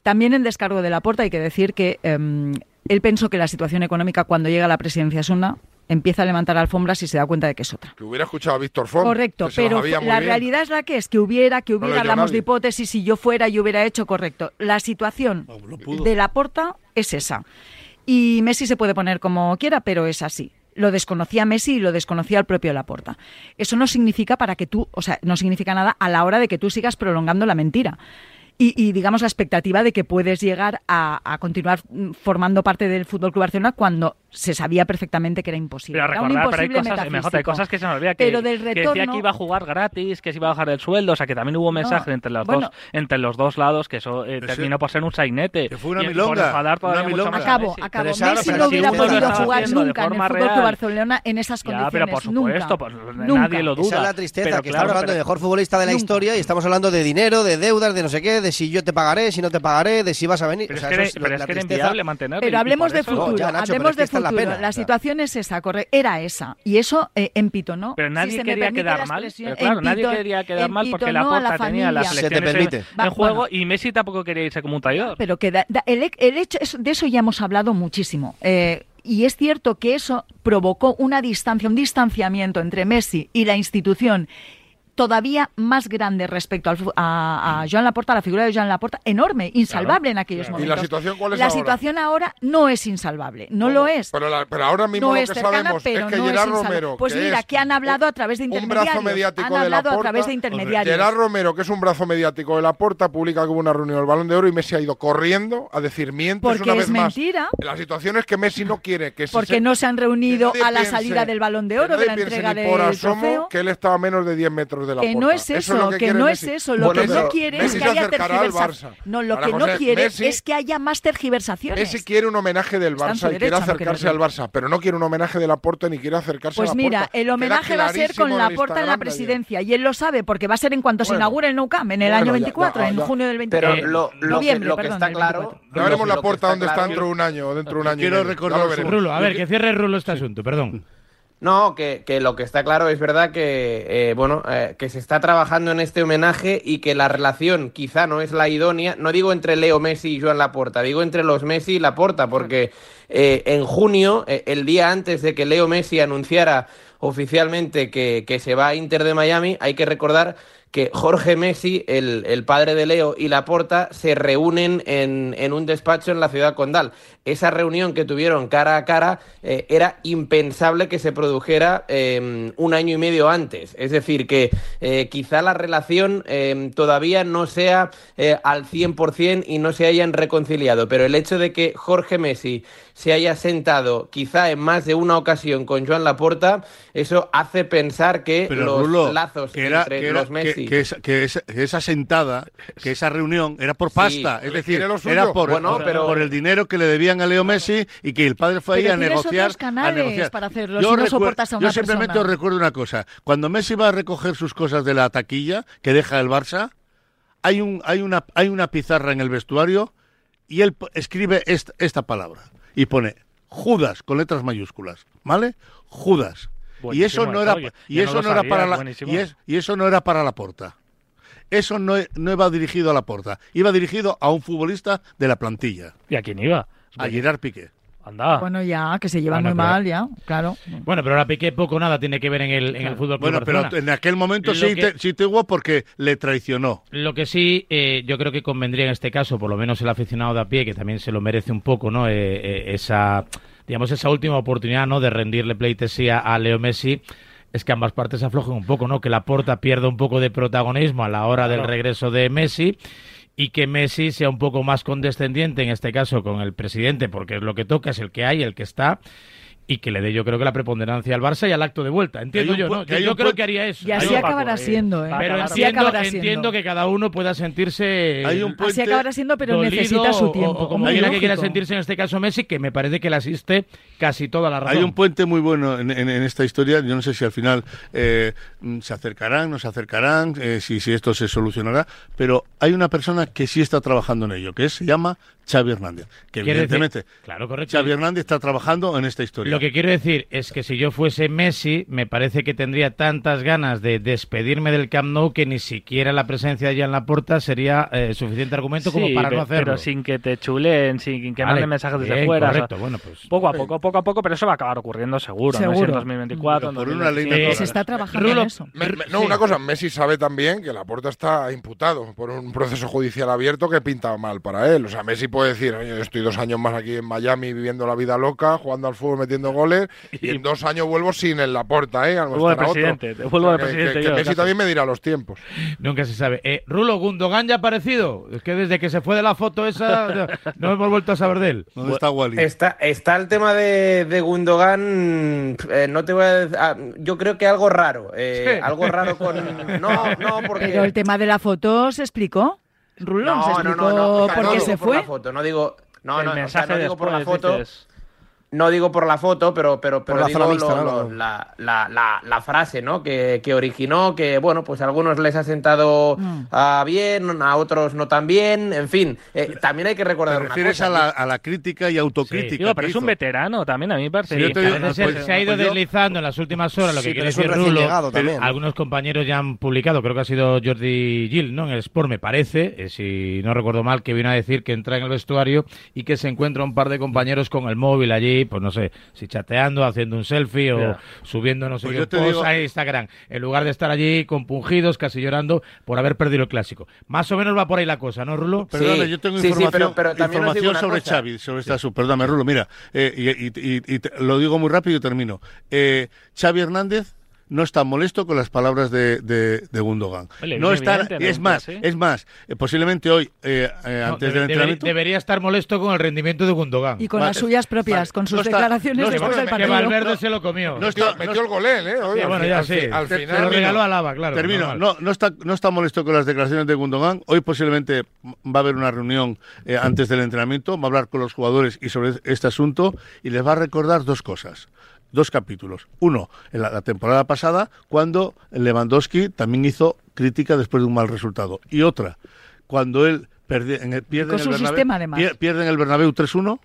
También en descargo de la puerta hay que decir que em, él pensó que la situación económica cuando llega a la presidencia es una, empieza a levantar alfombras y se da cuenta de que es otra. Que hubiera escuchado a Víctor Font. Correcto, pero la bien. realidad es la que es, que hubiera, que hubiera, hablamos de hipótesis, si yo fuera, yo hubiera hecho correcto. La situación de la porta es esa. Y Messi se puede poner como quiera, pero es así. Lo desconocía Messi y lo desconocía el propio Laporta. Eso no significa para que tú, o sea, no significa nada a la hora de que tú sigas prolongando la mentira. Y, y, digamos la expectativa de que puedes llegar a, a continuar mm, formando parte del Fútbol Club Barcelona cuando se sabía perfectamente que era imposible. Pero Era un recordar, pero hay imposible cosas, mejor, hay cosas que se nos olvida que, Pero del que decía retorno- que iba a jugar gratis, que se iba a bajar el sueldo, o sea que también hubo mensajes entre los bueno. dos, entre los dos lados, que eso eh, terminó por ser un sainete. Que fue una y, milonga, por enfadar todavía una milonga. más a Acabo, Messi. acabo. Pero pero no si hubiera lo podido jugar nunca en el Fútbol Club. Barcelona en esas Ya, condiciones. pero por supuesto, nunca. pues, Nunca. nadie lo duda. Esa es la tristeza, Pero que claro, estamos hablando pero- del mejor futbolista de la Nunca. historia y estamos hablando de dinero, de deudas, de no sé qué, de si yo te pagaré, si no te pagaré, de si vas a venir. Pero O sea, es que era- inviable mantenerlo. Pero hablemos de No, futuro, ya, hablemos de esta la futuro. pena. La situación es esa, corre- era esa. Y eso eh, empitonó. Pero nadie se quería quedar la mal. Pero claro, nadie quería quedar mal porque la porta tenía las familia. selecciones en- juego bueno. y Messi tampoco quería irse como un traidor. Pero que da- da- el, he- el hecho, eso- de eso ya hemos hablado muchísimo. Eh, y es cierto que eso provocó una distancia, un distanciamiento entre Messi y la institución todavía más grande respecto al a, a Joan Laporta, a la figura de Joan Laporta, enorme, insalvable en aquellos Claro. ¿Y momentos. la situación cuál es La ahora? situación ahora no es insalvable, no lo es. Pero, la- pero ahora mismo no lo es que cercana, sabemos pero es que no Gerard es. Romero, Pues que mira, que han hablado a través de un intermediarios. brazo mediático han de la hablado a través de intermediarios. Gerard Romero, que es un brazo mediático de la Porta, publica que hubo una reunión del Balón de Oro y Messi ha ido corriendo a decir mientes Porque una es vez más. mentira. La situación es que Messi no quiere que se Porque se- no se han reunido a la piense- salida del Balón de Oro, de la entrega del trofeo. que él estaba a menos de 10 metros de la Que Porta. no es es eso, lo que, quiere no Messi. es eso. Lo Bueno, que no quiere Messi es que se haya tergiversaciones. No, lo que no José, quiere Messi- es que haya más tergiversaciones. Messi quiere un homenaje del Barça y quiere derecho a no acercarse al. Barça, pero no quiere un homenaje de la Porta ni quiere acercarse a Pues la mira, Porta. el homenaje va a ser con la el porta en la presidencia y él lo sabe porque va a ser en cuanto se Bueno. inaugure el Nou Camp en el Bueno, año ya, 24, ya, en ya. junio del 24. Pero lo, lo que, noviembre, lo que perdón, está claro. 24. Ya veremos lo la que Porta dónde está dentro de un año o dentro de un año. Quiero recordar. Rulo, a ver, que cierre Rulo este asunto, perdón. No, que, que lo que está claro es verdad que eh, bueno eh, que se está trabajando en este homenaje y que la relación quizá no es la idónea. No digo entre Leo Messi y Joan Laporta, digo entre los Messi y Laporta, porque eh, en junio, eh, el día antes de que Leo Messi anunciara oficialmente que, que se va a Inter de Miami, hay que recordar que Jorge Messi, el, el padre de Leo y Laporta se reúnen en, en un despacho en la ciudad condal. Esa reunión que tuvieron cara a cara eh, era impensable que se produjera eh, un año y medio antes. Es decir, que eh, quizá la relación eh, todavía no sea eh, al 100% y no se hayan reconciliado, pero el hecho de que Jorge Messi se haya sentado quizá en más de una ocasión con Joan Laporta, eso hace pensar que Pero los Rulo, lazos que era, entre que, era- los Messi... que- que esa, que esa- que esa sentada, que esa reunión era por pasta, es decir, era por, Bueno, por- pero- por el dinero que le debían a Leo Messi y que el padre fue ahí a negociar. otros canales a negociar. para hacerlo, yo si no soportas a una yo simplemente persona. os recuerdo una cosa, cuando Messi va a recoger sus cosas de la taquilla que deja el Barça, hay, un, hay, una, hay una pizarra en el vestuario y él escribe esta, esta palabra y pone Judas con letras mayúsculas, ¿vale? Judas. y eso no era y no eso no era sabía, para la buenísimo. y, es- y eso no era para la porta. Eso no, no iba dirigido a la porta, iba dirigido a un futbolista de la plantilla, ¿Y a quién iba? a Gerard Piqué. Anda. Bueno, ya, que se llevan Bueno, muy pero- mal, ya, claro. Bueno, pero ahora Piqué poco o nada tiene que ver en el, en el fútbol. Bueno, pero en aquel momento Lo sí, que- te, sí tuvo porque le traicionó. Lo que sí, eh, yo creo que convendría en este caso, por lo menos el aficionado de a pie, que también se lo merece un poco, ¿no? Eh, eh, esa, digamos, esa última oportunidad, ¿no? De rendirle pleitesía a Leo Messi, es que ambas partes aflojen un poco, ¿no? Que la Porta pierda un poco de protagonismo a la hora del regreso de Messi y que Messi sea un poco más condescendiente, en este caso, con el presidente, porque es lo que toca, es el que hay, el que está y que le dé yo creo que la preponderancia al Barça y al acto de vuelta. Entiendo yo, ¿no? que Yo, creo que haría eso. Y así acabará siendo, ¿eh? Pero Así entiendo, acabará siendo. entiendo que cada uno pueda sentirse Hay un Así acabará siendo, pero dolido necesita su o- tiempo, o, como como quiera que quiera sentirse en este caso Messi, que me parece que le asiste casi toda la razón. Hay un puente muy bueno en, en- en esta historia. Yo no sé si al final eh, se acercarán, no se acercarán, eh, si, si esto se solucionará, pero hay una persona que sí está trabajando en ello, que es- se llama Xavi Hernández. Que decir- evidentemente, claro, correcto. Xavi Hernández está trabajando en esta historia. Lo que quiero decir es que si yo fuese Messi, me parece que tendría tantas ganas de despedirme del Camp Nou que ni siquiera la presencia de en la puerta sería eh, suficiente argumento como para no hacerlo. Pero sin que te chulen, sin que Vale, manden mensajes desde bien, fuera. o sea, correcto, bueno, pues- Poco a poco, poco a poco, pero eso va a acabar ocurriendo seguro. ¿no? Si Seguro. en 2024, en Pero por una ley 2025, natural. Se está trabajando Rulo, en eso. Me- me- no, una cosa, Messi sabe también que Laporta está imputado por un proceso judicial abierto que pinta mal para él. O sea, Messi puede decir, oye, yo estoy dos años más aquí en Miami viviendo la vida loca, jugando al fútbol, metiendo goles, (laughs) y en dos años vuelvo sin el Laporta, ¿eh? Vuelvo de otro. presidente, vuelvo de que- presidente Que, que yo, Messi también me dirá los tiempos. Nunca se sabe. Eh, Rulo, Gundogan ya ha aparecido. Es que desde que se fue de la foto esa no hemos vuelto a saber de él. ¿Dónde está Wally? Está, está el tema de, de Gundogan, eh, no te voy a decir, ah, yo creo que algo raro, eh, Sí. algo raro con... (laughs) No, no, porque... Pero el tema de la foto se explicó. Rulón, se No, no, explicó no, no, o sea, por no qué digo se por la fue. foto, no digo, no, El no, o sea, no digo por la foto, dices. No digo por la foto, pero, pero, pero la digo zona mixta, lo- ¿no? lo- la, la, la, la frase, ¿no? Que, que originó, que bueno, pues a algunos les ha sentado Mm. ah, bien, a otros no tan bien, en fin, eh, también hay que Te recordar una refieres cosa, a la, a la crítica y autocrítica. Digo, pero es un veterano también, a mí me parece. Sí, digo, pues- se ha ido pues yo- deslizando en las últimas horas, lo Sí, que quiere decir Rulo. llegado también. Algunos compañeros ya han publicado, creo que ha sido Jordi Gil, ¿no? En el Sport, me parece, eh, si no recuerdo mal, que vino a decir que entra en el vestuario y que se encuentra un par de compañeros con el móvil allí, pues no sé, si chateando, haciendo un selfie o subiendo no sé Pues qué digo- a Instagram, en lugar de estar allí compungidos, casi llorando por haber perdido el clásico. Más o menos va por ahí la cosa, ¿no, Rulo? Perdóname, Sí, yo tengo sí, sí, información, pero- pero también información sobre cosa. Xavi, sobre esta sub. Perdóname, Rulo, mira, eh, y, y- y- y te- lo digo muy rápido y termino. Eh, Xavi Hernández no está molesto con las palabras de, de, de Gundogan. Oye, no está, es más, es más, eh, posiblemente hoy, eh, eh, No, antes debe- del debe- entrenamiento, debería estar molesto con el rendimiento de Gundogan. Y con Vale, las suyas propias, vale. con sus No está- declaraciones no está- después del que partido. Valverde se lo comió. No Metió, está- metió el gol él, ¿eh? Sí, al bueno, ya al sí. Al final... se lo mira, regaló a Lava, claro. Termino. no, está, no está molesto con las declaraciones de Gundogan. Hoy posiblemente va a haber una reunión eh, antes del entrenamiento. Va a hablar con los jugadores y sobre este asunto y les va a recordar dos cosas. Dos capítulos. Uno, en la, la temporada pasada, cuando Lewandowski también hizo crítica después de un mal resultado. Y otra, cuando él perde, en el, pierde Con en su el Bernabéu, sistema, además. pier- pierde en el Bernabéu 3-1.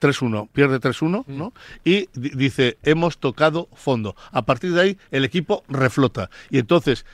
3-1, pierde 3-1, ¿no? Y di- dice, hemos tocado fondo. A partir de ahí, el equipo reflota. Y entonces,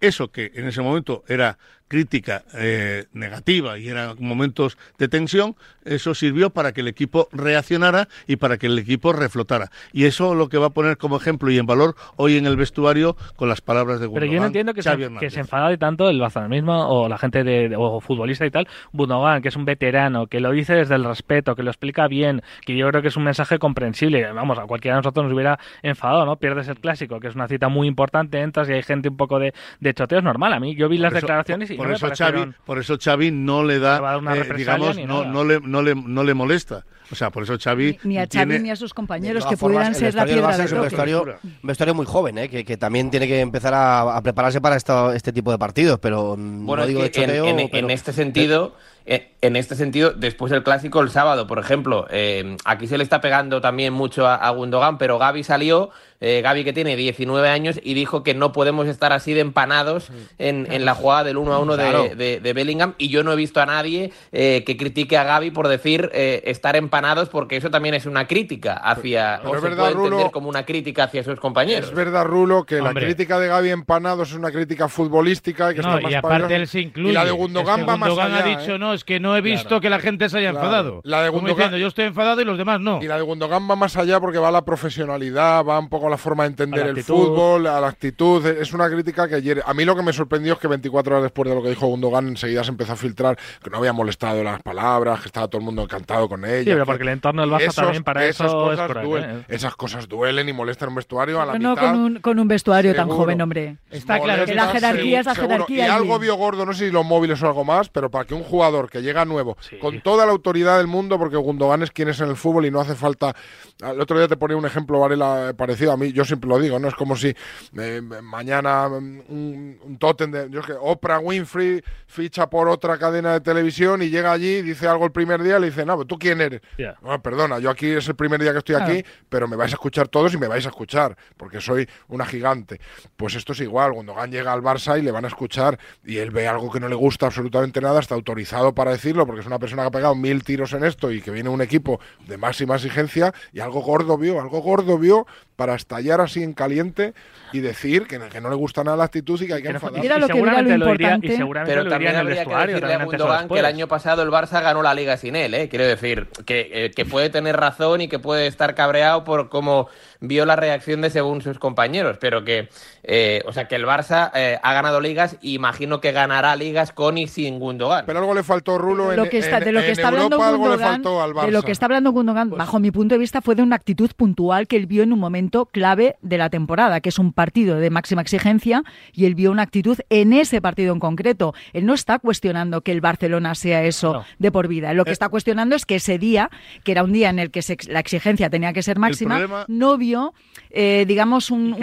eso que en ese momento era crítica eh, negativa y eran momentos de tensión, eso sirvió para que el equipo reaccionara y para que el equipo reflotara. Y eso lo que va a poner como ejemplo y en valor hoy en el vestuario con las palabras de Pero Gundogan. yo no entiendo que, Xavi se, Hernández. que se enfade tanto el barcelonismo o la gente de, o futbolista y tal, Gundogan, que es un veterano, que lo dice desde el respeto, que lo explica bien, que yo creo que es un mensaje comprensible. Vamos, a cualquiera de nosotros nos hubiera enfadado, ¿no? Pierdes el clásico, que es una cita muy importante, entras y hay gente un poco de, de choteo, es normal. A mí yo vi las eso- declaraciones y por, no eso parecieron- Xavi, por eso Xavi no le da, eh, digamos, no, le, no, le, no le molesta. O sea, por eso Xavi Ni a Xavi tiene... ni a sus compañeros que pudieran formas, ser la piedra de es un toque. vestuario, un vestuario muy joven, ¿eh? que, que también tiene que empezar a, a prepararse para esta- este tipo de partidos, pero mm, Bueno, no digo de en- choteo, en, pero- en este sentido, en, en este sentido, después del clásico el sábado, por ejemplo, eh, aquí se le está pegando también mucho a, a Gundogan, pero Gaby salió, eh, Gaby que tiene 19 años y dijo que no podemos estar así de empanados en, en la jugada del 1 a 1 de, Claro. de- de Bellingham y yo no he visto a nadie eh, que critique a Gaby por decir eh, estar empanados porque eso también es una crítica hacia Pero o es se verdad, puede entender Rulo, como una crítica hacia sus compañeros. Es verdad, Rulo, que Hombre. la crítica de Gaby Empanados es una crítica futbolística y que No, está más y aparte peligrosa. él se incluye. Y la de Es Gundogan que va más allá. ha dicho, ¿eh? no, es que no he visto que la gente se haya Claro. enfadado. La de Como Gundogan- diciendo, yo estoy enfadado y los demás no. Y la de Gundogan va más allá porque va a la profesionalidad, va un poco a la forma de entender el actitud. fútbol, a la actitud. Es una crítica que hiere. A mí lo que me sorprendió es que 24 horas después de lo que dijo Gundogan, enseguida se empezó a filtrar que no había molestado las palabras, que estaba todo el mundo encantado con ella. Sí, pero que porque el entorno del Barça esos- también para esas eso es cosas cruel, duelen. ¿eh? Esas cosas duelen y molestan un vestuario a la no mitad. con un, con un vestuario tan seguro. joven, hombre. Está claro que la jerarquía es la Seguro. jerarquía. Y y- algo vio gordo, no sé si los móviles o algo más, pero para que un jugador que llega nuevo, con toda la autoridad del mundo, porque Gundogan es quien es en el fútbol y no hace falta. El otro día te ponía un ejemplo, Varela, parecido a mí, yo siempre lo digo, ¿no? Es como si eh, mañana mm, un, un tótem de. Yo es que Oprah Winfrey ficha por otra cadena de televisión y llega allí, dice algo el primer día, le dice, no, ¿tú quién eres? No, perdona, yo aquí es el primer día que estoy aquí, pero me vais a escuchar todos y me vais a escuchar, porque soy una gigante. Pues esto es igual, Gundogan llega al Barça y le van a escuchar y él ve algo que no le gusta absolutamente nada, está autorizado para decirlo, porque es una persona que ha pegado mil tiros en esto y que viene un equipo de máxima exigencia y algo gordo vio, algo gordo vio para estallar así en caliente y decir que, que no le gusta nada la actitud y que hay que enfadarse. Era lo que era lo importante. Pero también habría que decirle a Gundogan que el año pasado el Barça ganó la Liga sin él, ¿eh? Quiero decir, que, eh, que puede tener razón y que puede estar cabreado por cómo vio la reacción de según sus compañeros, pero que, eh, o sea, que el Barça eh, ha ganado ligas y imagino que ganará ligas con y sin Gundogan. Pero algo le faltó Rulo lo que está, de lo que está hablando Europa, algo le Gundogan, faltó al Barça. de lo que está hablando Gundogan, bajo mi punto de vista, fue de una actitud puntual que él vio en un momento clave de la temporada, que es un partido de máxima exigencia, y él vio una actitud en ese partido en concreto. Él no está cuestionando que el Barcelona sea eso de por vida. Lo que está cuestionando es que ese día, que era un día en el que se- la exigencia tenía que ser máxima, problema- no vio, eh, digamos, un,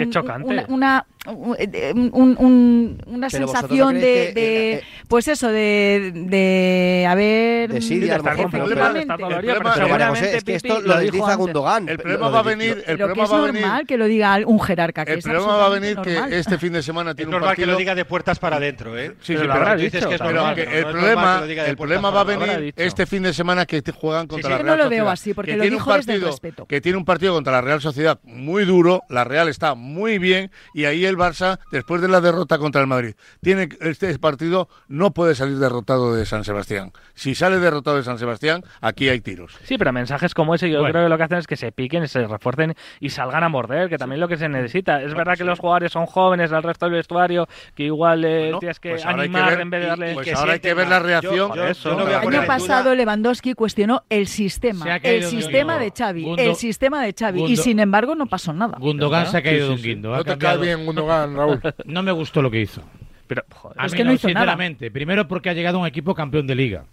una, un- eh, un- un- una Pero sensación no de, de- eh, pues eso, de, de haber... A lo mejor. El problema- José, es que esto lo desliza Gundogan. El problema va a de- venir, el problema es va a venir. normal que lo diga un jerarca. Que El es problema va a venir absolutamente que normal. este fin de semana tiene Es un normal partido. que lo diga de puertas para adentro, ¿eh? Sí, Pero sí, pero dices que es pero normal, no, que no el normal problema, que lo diga de el problema va a venir este fin de semana que juegan contra sí, la yo Real no lo veo Sociedad, así, porque que lo tiene un dijo desde el partido- respeto. Que tiene un partido contra la Real Sociedad muy duro, la Real está muy bien y ahí el Barça, después de la derrota contra el Madrid, tiene este partido no puede salir derrotado de San Sebastián. Si sale derrotado de San Sebastián, aquí hay tiros. Sí, pero mensajes como ese yo Bueno. creo que lo que hacen es que se piquen, se refuercen y salgan a morder, que también es lo que se necesita. Es verdad que los jugadores son jóvenes, el resto del vestuario, que igual eh, tienes que pues animar ver- en vez de darle... y Pues ahora hay que ver la reacción. Eso. no El año pasado Lewandowski cuestionó el sistema, el sistema de Xavi, Gundo- el sistema de Xavi, y sin embargo no pasó nada. Gundogan se ha caído de un guindo. No te cae bien Gundogan, Raúl. No me gustó lo que hizo. Pero, A Es mí que no hizo nada. sinceramente. Primero porque ha llegado un equipo campeón de liga.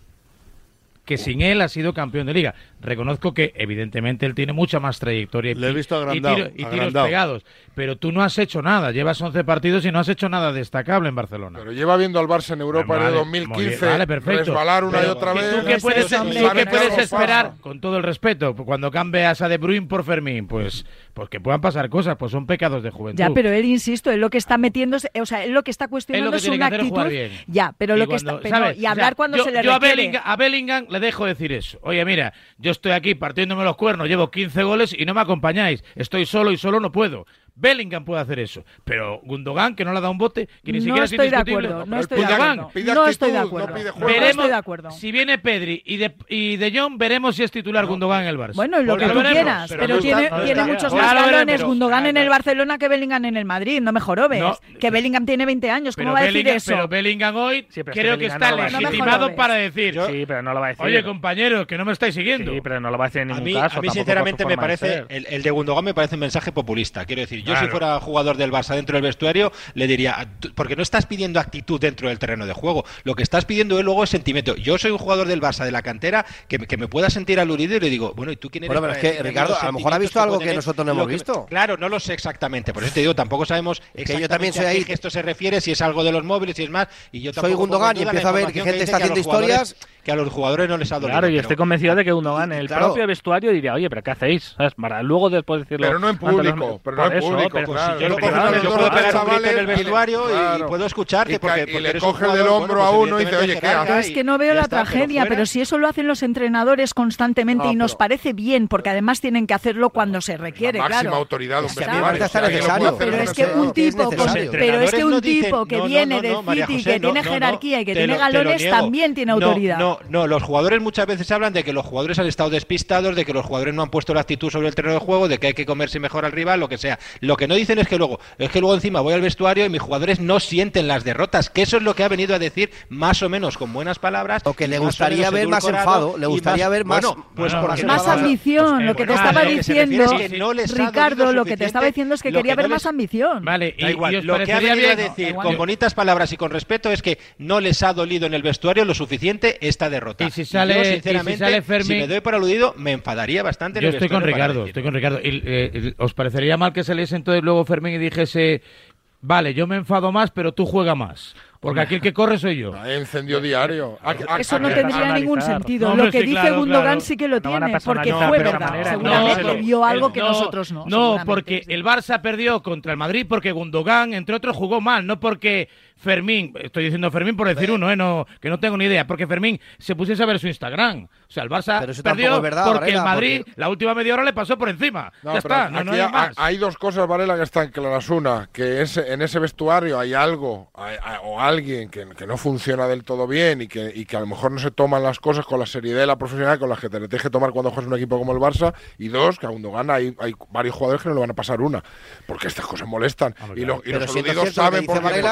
Que sin él ha sido campeón de liga. Reconozco que, evidentemente, él tiene mucha más trayectoria y, Le he visto y agrandado, tiro- y tiros agrandado. pegados. Pero tú no has hecho nada. Llevas 11 partidos y no has hecho nada destacable en Barcelona. Pero lleva viendo al Barça en Europa Vale, de muy 2015 bien, vale, perfecto. resbalar una y otra ¿tú vez. qué puedes, tú qué esperar? pasa. Con todo el respeto, cuando cambias a De Bruyne por Fermín, pues, pues que puedan pasar cosas, pues son pecados de juventud. Ya, pero él, insisto, él lo que está metiéndose, o sea, él lo que está cuestionando que es, una que es actitud. jugar bien. Ya, pero Y lo que cuando- está. pero- ¿sabes? y O hablar sea, cuando yo, se le yo a requiere. Bellingham, a Bellingham le dejo decir eso. Oye, mira, yo estoy aquí partiéndome los cuernos, llevo 15 goles y no me acompañáis. Estoy solo y solo no puedo. Bellingham puede hacer eso, pero Gundogan, que no le ha dado un bote, que ni No siquiera es estoy de indiscutible. acuerdo, no estoy de Gundogan, acuerdo. No estoy de acuerdo. No Veremos, estoy de acuerdo. si viene Pedri y de, y de Jong, veremos si es titular Gundogan en el Barça. Bueno, lo que tú veremos, quieras, pero, no tiene, está- no tiene está- muchos más galones Gundogan en el Barcelona que Bellingham en el Madrid, no me jorobes. No. que Bellingham tiene 20 años, ¿cómo va a decir Bellingham, eso? pero Bellingham hoy pero es que creo que está legitimado para decir. Sí, pero no lo va a decir. Oye, compañeros, que no me estáis siguiendo. Sí, pero no lo va a decir en A mí, caso. a mí sinceramente, me parece, el, el de Gundogan me parece un mensaje populista. Quiero decir, yo Claro. si fuera jugador del Barça dentro del vestuario, le diría, "Ah, tú- porque no estás pidiendo actitud dentro del terreno de juego, lo que estás pidiendo es luego es sentimiento. Yo soy un jugador del Barça de la cantera que, me- que me pueda sentir aludido y le digo, bueno, ¿y tú quién eres? Bueno, pero es que, Ricardo, a lo mejor ha visto algo que tener? nosotros no hemos que- visto. Claro, no lo sé exactamente, por eso te digo, tampoco sabemos que yo también soy exactamente a ahí. qué gesto se refiere, si es algo de los móviles, si es más, y yo Soy Gundogan y empiezo a ver que gente está haciendo jugadores- historias. Que a los jugadores no les ha dolido. Claro, y pero- estoy convencido de que Gundogan en el claro. propio vestuario diría, oye, pero ¿qué hacéis? ¿Sabes? Para luego después decirlo. Pero no en público, pero no en eso, público, pero- claro. sí, Yo claro, el yo puedo pegar un chavales, grito en el vestuario y- claro. y puedo escucharte Y porque, y porque le eres coge jugador, del hombro bueno, a pues uno y dice, oye, ¿qué haces? es que no veo la está, tragedia, pero si eso lo hacen los entrenadores constantemente No, y nos parece bien, porque además tienen que hacerlo cuando se requiere, máxima claro. autoridad de un vestuario. Si Pero es que un tipo, necesario. pero es que viene del María City, que tiene jerarquía y que tiene lo- te lo galones, no, los jugadores muchas veces hablan de que los jugadores han estado despistados, de que los jugadores no han puesto la actitud sobre el terreno de juego, de que hay que comerse mejor al rival, lo que sea. Lo que no dicen es que luego, es que luego encima voy al vestuario y mis jugadores no sienten las derrotas, que eso es lo que ha venido a decir más o menos con buenas palabras. O que le gustaría ver más enfado, le gustaría ver más, bueno, pues bueno, más ambición, pues lo que te estaba diciendo, Ricardo, lo que te estaba diciendo es que quería ver más ambición. Vale, igual, lo que ha venido a decir con bonitas palabras y con respeto es que no les ha dolido en el vestuario lo suficiente esta esta. Y si sale, yo, si, sale me doy por aludido, me enfadaría bastante. Yo estoy, con Ricardo, estoy con Ricardo, eh, ¿Os parecería mal que saliese entonces luego Fermín y dijese, vale, yo me enfado más, pero tú juega más? Porque aquel que corre soy yo. Encendió diario. Eso no tendría ningún sentido. Lo que dice claro, Gundogan sí que lo tiene, porque no, fue verdad. Seguramente vio algo que nosotros no. No, porque el Barça perdió contra el Madrid porque Gundogan, entre otros, jugó mal, no porque Fermín, estoy diciendo Fermín por decir uno, eh, no, que no tengo ni idea, porque Fermín se pusiese a ver su Instagram. O sea, el Barça pero perdió porque Varela, el Madrid la última media hora le pasó por encima. Ya está, no, hay, dos cosas, Varela, que están claras. Una, que es, en ese vestuario hay algo o alguien que, no funciona del todo bien y que, a lo mejor no se toman las cosas con la seriedad y la profesional con las que te tienes que tomar cuando juegas un equipo como el Barça. Y dos, que cuando gana hay, varios jugadores que no le van a pasar una, porque estas cosas molestan. Y, lo, y los aludidos saben por qué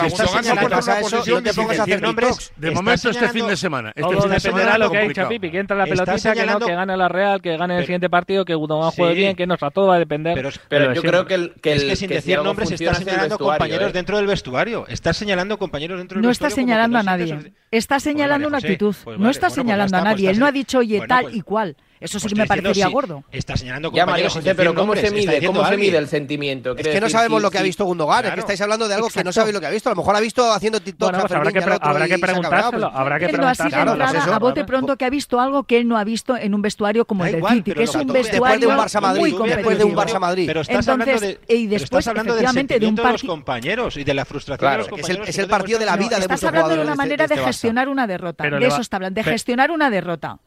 se está señalando pasa eso, no te pongas a hacer TikToks. De momento este, este fin de semana. Este fin de semana lo que ha dicho Pipi, que entra la pelotita, que no, que gane la Real, que gane el siguiente partido, que Gundogan juegue bien, que no, todo va a depender. Pero yo creo que el es que sin decir nombres estás señalando compañeros dentro del vestuario, estás señalando compañeros dentro del vestuario. No estás pues señalando a pues nadie, estás señalando una actitud, no estás señalando a nadie, él no ha dicho oye tal pues y cual. Eso sí pues que me parecería si gordo. Está señalando. Ya, María José, pero ¿cómo se mide? ¿Cómo se mide el sentimiento? Es que no sabemos sí, lo que ha visto Gundogan, claro. es que estáis hablando de algo Exacto. que no sabéis lo que ha visto. A lo mejor ha visto haciendo TikTok. Bueno, pues habrá, que, habrá que preguntárselo. Habrá que preguntárselo. Claro, pues no a bote pronto que ha visto algo que él no ha visto en un vestuario como el del City, que es un vestuario muy Después de un Barça-Madrid. Pero estás hablando de... Y después, de un partido... compañeros y de la frustración. Es el partido de la vida de. Estás hablando de una manera este de gestionar una derrota. De eso está hablando, de gestionar una derrota.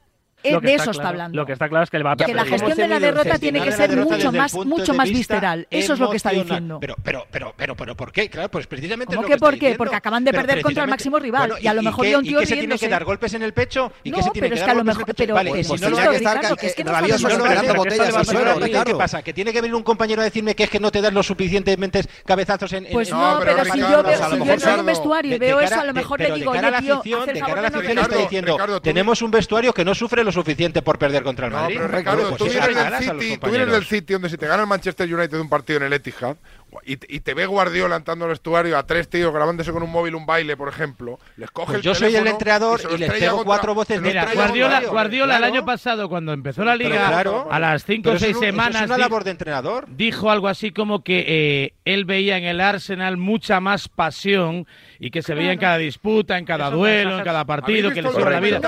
Eh, de eso está, hablando. Lo que está claro es que va a perder. Que la gestión de la derrota tiene que ser mucho más, mucho más visceral. Eso es lo que está diciendo. Pero, pero, pero, pero, pero, ¿por qué? Claro, pues precisamente. ¿Cómo que por qué? Porque acaban de perder contra el máximo rival. y, a lo mejor yo un tío. ¿Y se tiene que dar golpes en el pecho? ¿Y qué se tiene que dar golpes en el pecho? Vale, pues pues si no lo es rabioso esperando botellas al suelo, ¿Qué pasa? ¿Que tiene que venir un compañero a decirme que es que no te das los suficientemente cabezazos en... Pues no, pero si yo entro en un vestuario y veo eso, a lo mejor le digo, yo, De cara a la afición está diciendo, tenemos un vestuario que no sufre los suficiente por perder contra el Madrid. No, pero Ricardo, pues, tú, vienes del City, City, donde si te gana el Manchester United un partido en el Etihad, y, te ve Guardiola entrando al vestuario a tres tíos grabándose con un móvil un baile, por ejemplo, les coge pues Yo soy el entrenador y, y les cuatro voces de Guardiola, Guardiola claro. el año pasado, cuando empezó la liga, a las cinco o seis semanas. Labor de entrenador. Dijo algo así como que eh, él veía en el Arsenal mucha más pasión y que se veía en cada disputa, en cada duelo, en cada partido, que le sobra la vida.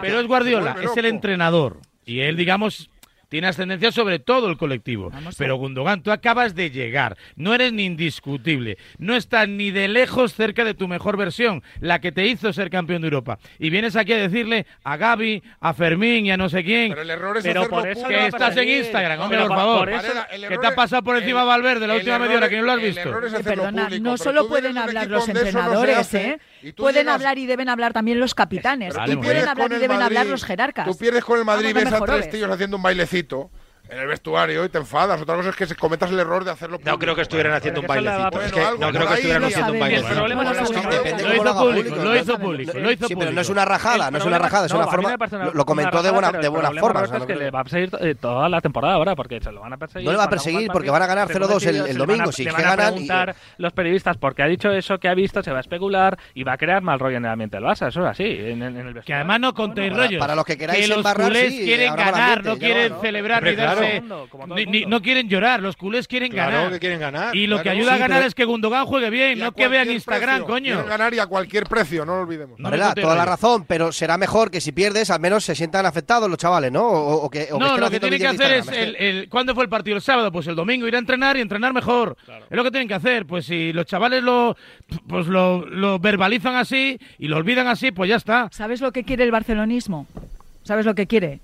Pero es Guardiola, es el entrenador. Y él, digamos, tiene ascendencia sobre todo el colectivo. Pero Gundogan, tú acabas de llegar, no eres ni indiscutible, no estás ni de lejos cerca de tu mejor versión, la que te hizo ser campeón de Europa. Y vienes aquí a decirle a Gaby, a Fermín y a no sé quién. Pero el error es por eso que estás en Instagram, hombre, por, favor. Eso... que te ha pasado por encima el, Valverde la última media hora, que no lo has visto. Eh, perdona, no solo pueden hablar los entrenadores, ¿eh? Pueden hablar y deben hablar también los capitanes. Pueden hablar y deben hablar los jerarcas. Tú pierdes con el Madrid y ves a tres tíos haciendo un bailecito escrito en el vestuario y te enfadas. Otra cosa es que cometas el error de hacerlo público. No creo que estuvieran ¿eh? haciendo un bailecito. Es que, no creo que estuvieran haciendo un baile. Lo hizo público, lo hizo público. Lo hizo sí, pero no es una rajada, no es una rajada, es una forma. Lo comentó de buena, de buena forma. Es que le va a perseguir eh, toda la temporada ahora porque se lo van a perseguir. No le va a perseguir porque van a ganar 0-2 el domingo. Si van a los periodistas porque ha dicho eso que ha visto, se va a especular y va a crear mal rollo en el ambiente del Barça. Eso es así. Que además no contéis rollos. Para los que queráis Que los culés quieren ganar, no quieren celebrar ni dar claro. darse. Como todo ni- el ni- mundo. no quieren llorar, los culés quieren Claro ganar. que quieren ganar. Y lo que claro. ayuda a Sí, ganar pero- es que Gundogan juegue bien, Y a no que vean cualquier Instagram, precio. coño. Quieren ganar y a cualquier precio, no lo olvidemos. No Varela, toda la razón, pero será mejor que si pierdes, al menos se sientan afectados los chavales, ¿no? O, o que, o No, estén lo que haciendo tienen que vídeos de hacer es, Instagram, el, el- ¿cuándo fue el partido? El sábado, pues el domingo ir a entrenar y entrenar mejor. Es lo que tienen que hacer. Pues si los chavales lo, pues lo, lo verbalizan así y lo olvidan así, pues ya está. ¿Sabes lo que quiere el barcelonismo? ¿Sabes lo que quiere?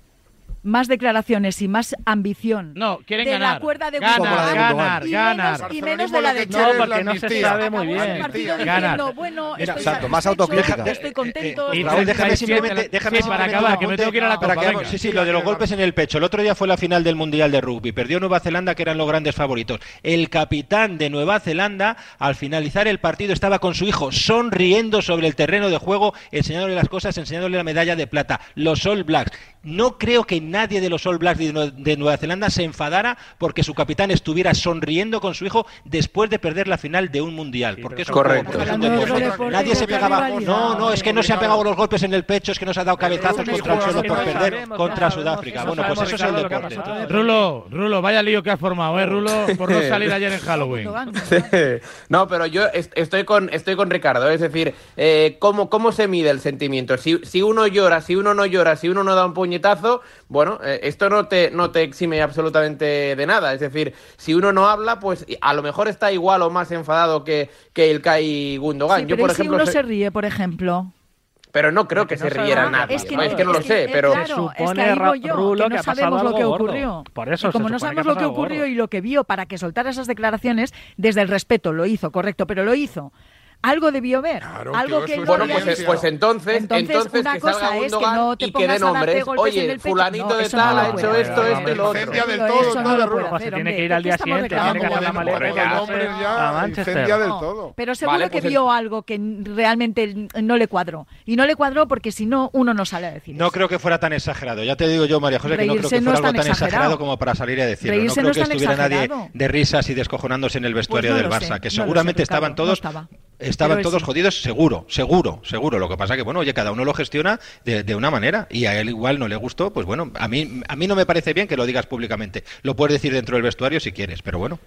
Más declaraciones y más ambición no, quieren de ganar. la cuerda de Ganar, ganar, y ganar. menos, y menos de la de No, porque no se sabe muy bien. Ganar. diciendo, bueno, Mira, estoy Santo, más autocrítica. Estoy contento. Y Raúl, déjame 37, simplemente, déjame sí, para acabar, que me apunte tengo que ir a la para copa. que- venga. sí, sí, lo de los golpes en el pecho. El otro día fue la final del Mundial de Rugby. Perdió Nueva Zelanda, que eran los grandes favoritos. El capitán de Nueva Zelanda, al finalizar el partido, estaba con su hijo sonriendo sobre el terreno de juego, enseñándole las cosas, enseñándole la medalla de plata. Los All Blacks. No creo que nadie de los All Blacks de Nue- de Nueva Zelanda se enfadara porque su capitán estuviera sonriendo con su hijo después de perder la final de un mundial. Porque es un Correcto. un Nadie se pegaba. No, no, es que no se han pegado los golpes en el pecho, es que no se ha dado cabezazos contra el suelo por perder sabemos, contra Sudáfrica. no Bueno, pues eso es el ha deporte. Rulo, Rulo, vaya lío que has formado, ¿eh, Rulo? (laughs) Por no salir ayer en Halloween. No, pero yo est- estoy con, estoy con Ricardo. Es decir, eh, ¿cómo, ¿cómo se mide el sentimiento? Si, si uno llora, si uno no llora, si uno no da un puñetazo, bueno, eh, esto no te, no te exime absolutamente de nada. Es decir, si uno no habla, pues a lo mejor está igual o más enfadado que, que el Kai Gundogan. Sí, yo, pero por ¿y si ejemplo, uno soy- se ríe, por ejemplo. pero no creo que no se riera nada. nadie. Es que ¿no? Es que no lo sé, pero... claro, es que supone, yo, Rulo, no sabemos lo que ocurrió. Por eso, y como no sabemos lo que ocurrió gordo. y lo que vio para que soltara esas declaraciones, desde el respeto lo hizo, correcto, pero lo hizo. Algo debió ver. Claro, algo que no Bueno, pues, pues entonces, Entonces, entonces, una que cosa salga es que no te y que pongas den Oye, el pecho. fulanito No, de no tal ha hecho hacer. esto, esto y lo otro. Del todo, eso todo, no lo puede se hacer, tiene que ir al ¿Qué día siguiente, tiene que coger la maleta a Manchester. del todo. Pero seguro que pues vio algo que realmente no le cuadró. Y no le cuadró porque si no, uno no sale a decir No creo que fuera tan exagerado. Ya te digo yo, María José, que no creo que fuera algo tan exagerado. como para salir a decirlo. No creo que estuviera nadie de risas y descojonándose en el vestuario Pues del Barça, que seguramente estaban todos no estaba. Estaban Pero todos sí. jodidos, seguro, seguro, seguro. Lo que pasa que, bueno, oye, cada uno lo gestiona de, de una manera y a él igual no le gustó, pues bueno, a mí, a mí no me parece bien que lo digas públicamente. Lo puedes decir dentro del vestuario si quieres, pero bueno.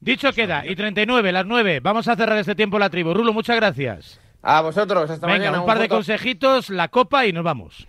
Dicho queda, y 39, las 9. Vamos a cerrar este tiempo la tribu. Rulo, muchas gracias. A vosotros, hasta Venga, mañana. un par de consejitos, la copa y nos vamos.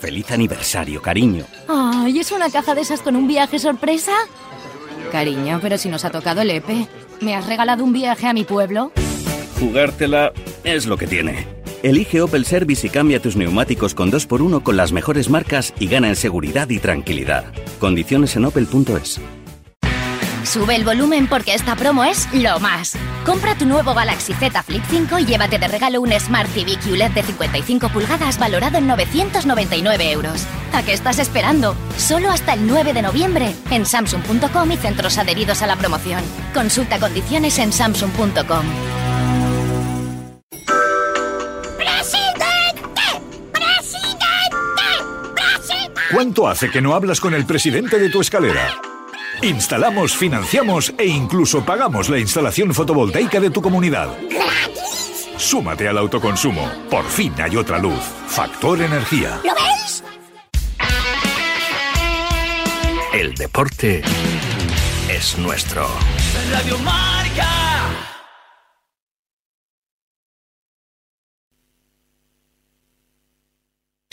Feliz aniversario, cariño. Ay, ¿es una caja de esas con un viaje sorpresa? Cariño, pero si nos ha tocado el EPE. ¿Me has regalado un viaje a mi pueblo? Jugártela es lo que tiene. Elige Opel Service y cambia tus neumáticos con 2x1 con las mejores marcas y gana en seguridad y tranquilidad. Condiciones en opel.es. Sube el volumen porque esta promo es lo más. Compra tu nuevo Galaxy Z Flip 5 y llévate de regalo un Smart TV QLED de 55 pulgadas valorado en 999 euros. ¿A qué estás esperando? Solo hasta el 9 de noviembre en Samsung.com y centros adheridos a la promoción. Consulta condiciones en Samsung.com. ¿Cuánto hace que no hablas con el presidente de tu escalera? Instalamos, financiamos e incluso pagamos la instalación fotovoltaica de tu comunidad. Súmate al autoconsumo. Por fin hay otra luz. Factor Energía. ¿Lo ves? El deporte es nuestro. Radio Marca.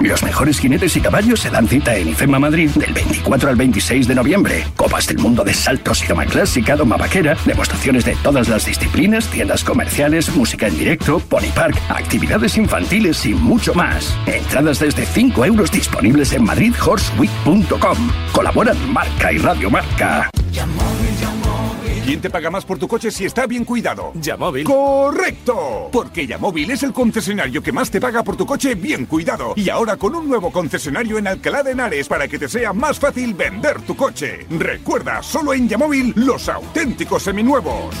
Los mejores jinetes y caballos se dan cita en IFEMA Madrid del 24 al 26 de noviembre. Copas del mundo de saltos y doma clásica, doma vaquera, demostraciones de todas las disciplinas, tiendas comerciales, música en directo, pony park, actividades infantiles y mucho más. Entradas desde 5 euros disponibles en madridhorseweek.com. Colaboran Marca y Radio Marca. ¿Quién te paga más por tu coche si está bien cuidado? Yamóvil. ¡Correcto! Porque Yamóvil es el concesionario que más te paga por tu coche bien cuidado. Y ahora con un nuevo concesionario en Alcalá de Henares para que te sea más fácil vender tu coche. Recuerda, solo en Yamóvil los auténticos seminuevos.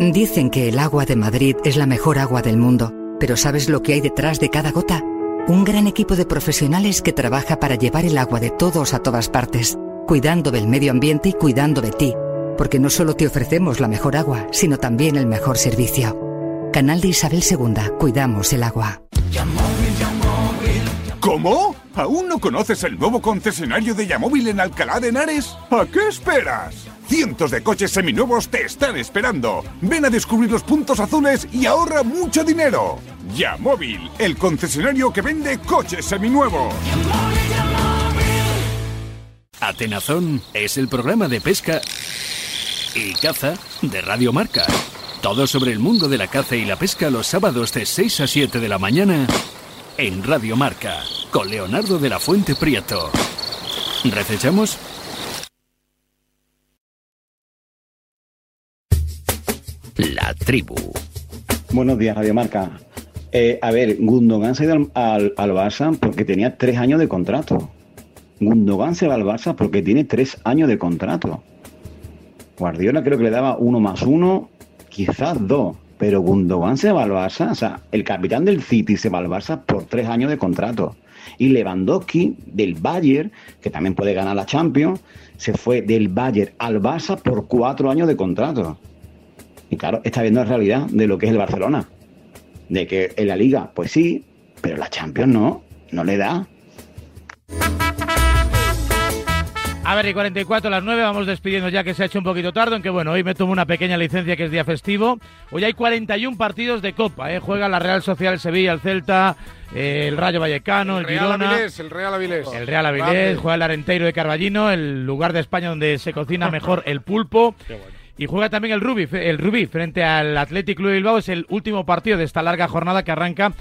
Dicen que el agua de Madrid es la mejor agua del mundo, pero ¿sabes lo que hay detrás de cada gota? Un gran equipo de profesionales que trabaja para llevar el agua de todos a todas partes, cuidando del medio ambiente y cuidando de ti, porque no solo te ofrecemos la mejor agua, sino también el mejor servicio. Canal de Isabel II, cuidamos el agua. ¿Cómo? ¿Aún no conoces el nuevo concesionario de Yamóvil en Alcalá de Henares? ¿A qué esperas? Cientos de coches seminuevos te están esperando. Ven a descubrir los puntos azules y ahorra mucho dinero. Yamóvil, el concesionario que vende coches seminuevos. Atenazón es el programa de pesca y caza de Radio Marca. Todo sobre el mundo de la caza y la pesca los sábados de 6 a 7 de la mañana en Radio Marca con Leonardo de la Fuente Prieto. ¿Recechamos? La tribu. Buenos días, Radio Marca. Eh, a ver, Gundogan se ha ido al, al, al Barça porque tenía tres años de contrato. Gundogan se va al Barça porque tiene tres años de contrato. Guardiola creo que le daba uno más uno, quizás dos. Pero Gundogan se va al Barça, o sea, el capitán del City se va al Barça por tres años de contrato. Y Lewandowski del Bayern, que también puede ganar la Champions, se fue del Bayern al Barça por cuatro años de contrato. Y claro, está viendo la realidad de lo que es el Barcelona. De que en la Liga, pues sí, pero la Champions no, no le da. A ver, y 44 a las 9, vamos despidiendo ya que se ha hecho un poquito tarde, aunque bueno, hoy me tomo una pequeña licencia que es día festivo. Hoy hay 41 partidos de Copa, ¿eh? juega la Real Social Sevilla, el Celta, eh, el Rayo Vallecano, el, el Real Girona. Avilés, el Real Avilés. El Real Avilés, juega el Arenteiro de Carballino, el lugar de España donde se cocina mejor (laughs) el pulpo. Y juega también el Rubí, el Rubí frente al Athletic Club de Bilbao. Es el último partido de esta larga jornada que arranca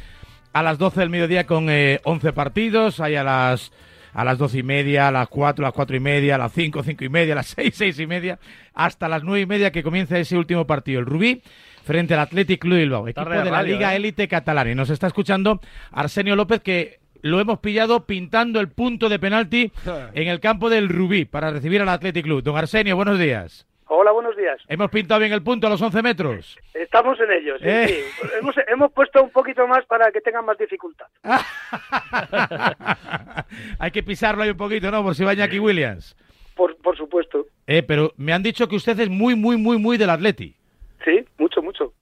a las 12 del mediodía con eh, 11 partidos. Hay a las a las doce y media, a las cuatro, a las cuatro y media, a las cinco, cinco y media, a las (laughs) seis, seis y media, hasta las nueve y media que comienza ese último partido. El Rubí frente al Athletic Club de Bilbao, equipo de la Liga ¿eh? Élite Catalana. Y nos está escuchando Arsenio López que lo hemos pillado pintando el punto de penalti (laughs) en el campo del Rubí para recibir al Athletic Club. Don Arsenio, buenos días. Hola, buenos días. ¿Hemos pintado bien el punto a los 11 metros? Estamos en ello, sí, Eh. sí. Hemos, hemos puesto un poquito más para que tengan más dificultad. (laughs) Hay que pisarlo ahí un poquito, ¿no? Por si va Iñaki Williams. Por, por supuesto. Eh, pero me han dicho que usted es muy, muy, muy, muy del Atleti. Sí, mucho, mucho.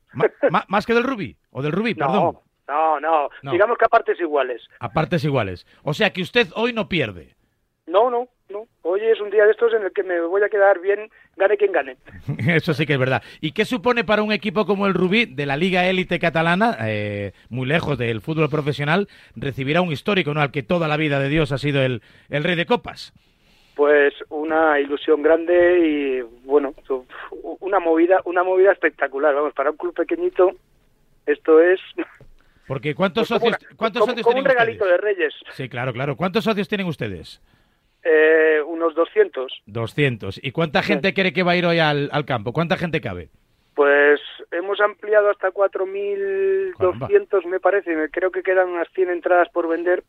¿Más que del Rubí? ¿O del Rubí, (laughs) perdón? No, no, no, No. Digamos que a partes iguales. A partes iguales. O sea que usted hoy no pierde. No, no, no. Hoy es un día de estos en el que me voy a quedar bien, gane quien gane. (laughs) Eso sí que es verdad. ¿Y qué supone para un equipo como el Rubí, de la Liga Élite Catalana, eh, muy lejos del fútbol profesional, recibir a un histórico, ¿no? Al que toda la vida de Dios ha sido el, el rey de copas. Pues una ilusión grande y bueno, una movida, una movida espectacular. Vamos, para un club pequeñito esto es Porque ¿cuántos pues como socios, una- ¿cuántos como- socios como tienen un regalito ustedes? de Reyes. Sí, claro, claro. ¿Cuántos socios tienen ustedes? Eh, unos 200. 200. ¿Y cuánta gente cree que va a ir hoy al, al campo? ¿Cuánta gente cabe? Pues hemos ampliado hasta 4.200, me parece. Me- Creo que quedan unas 100 entradas por vender,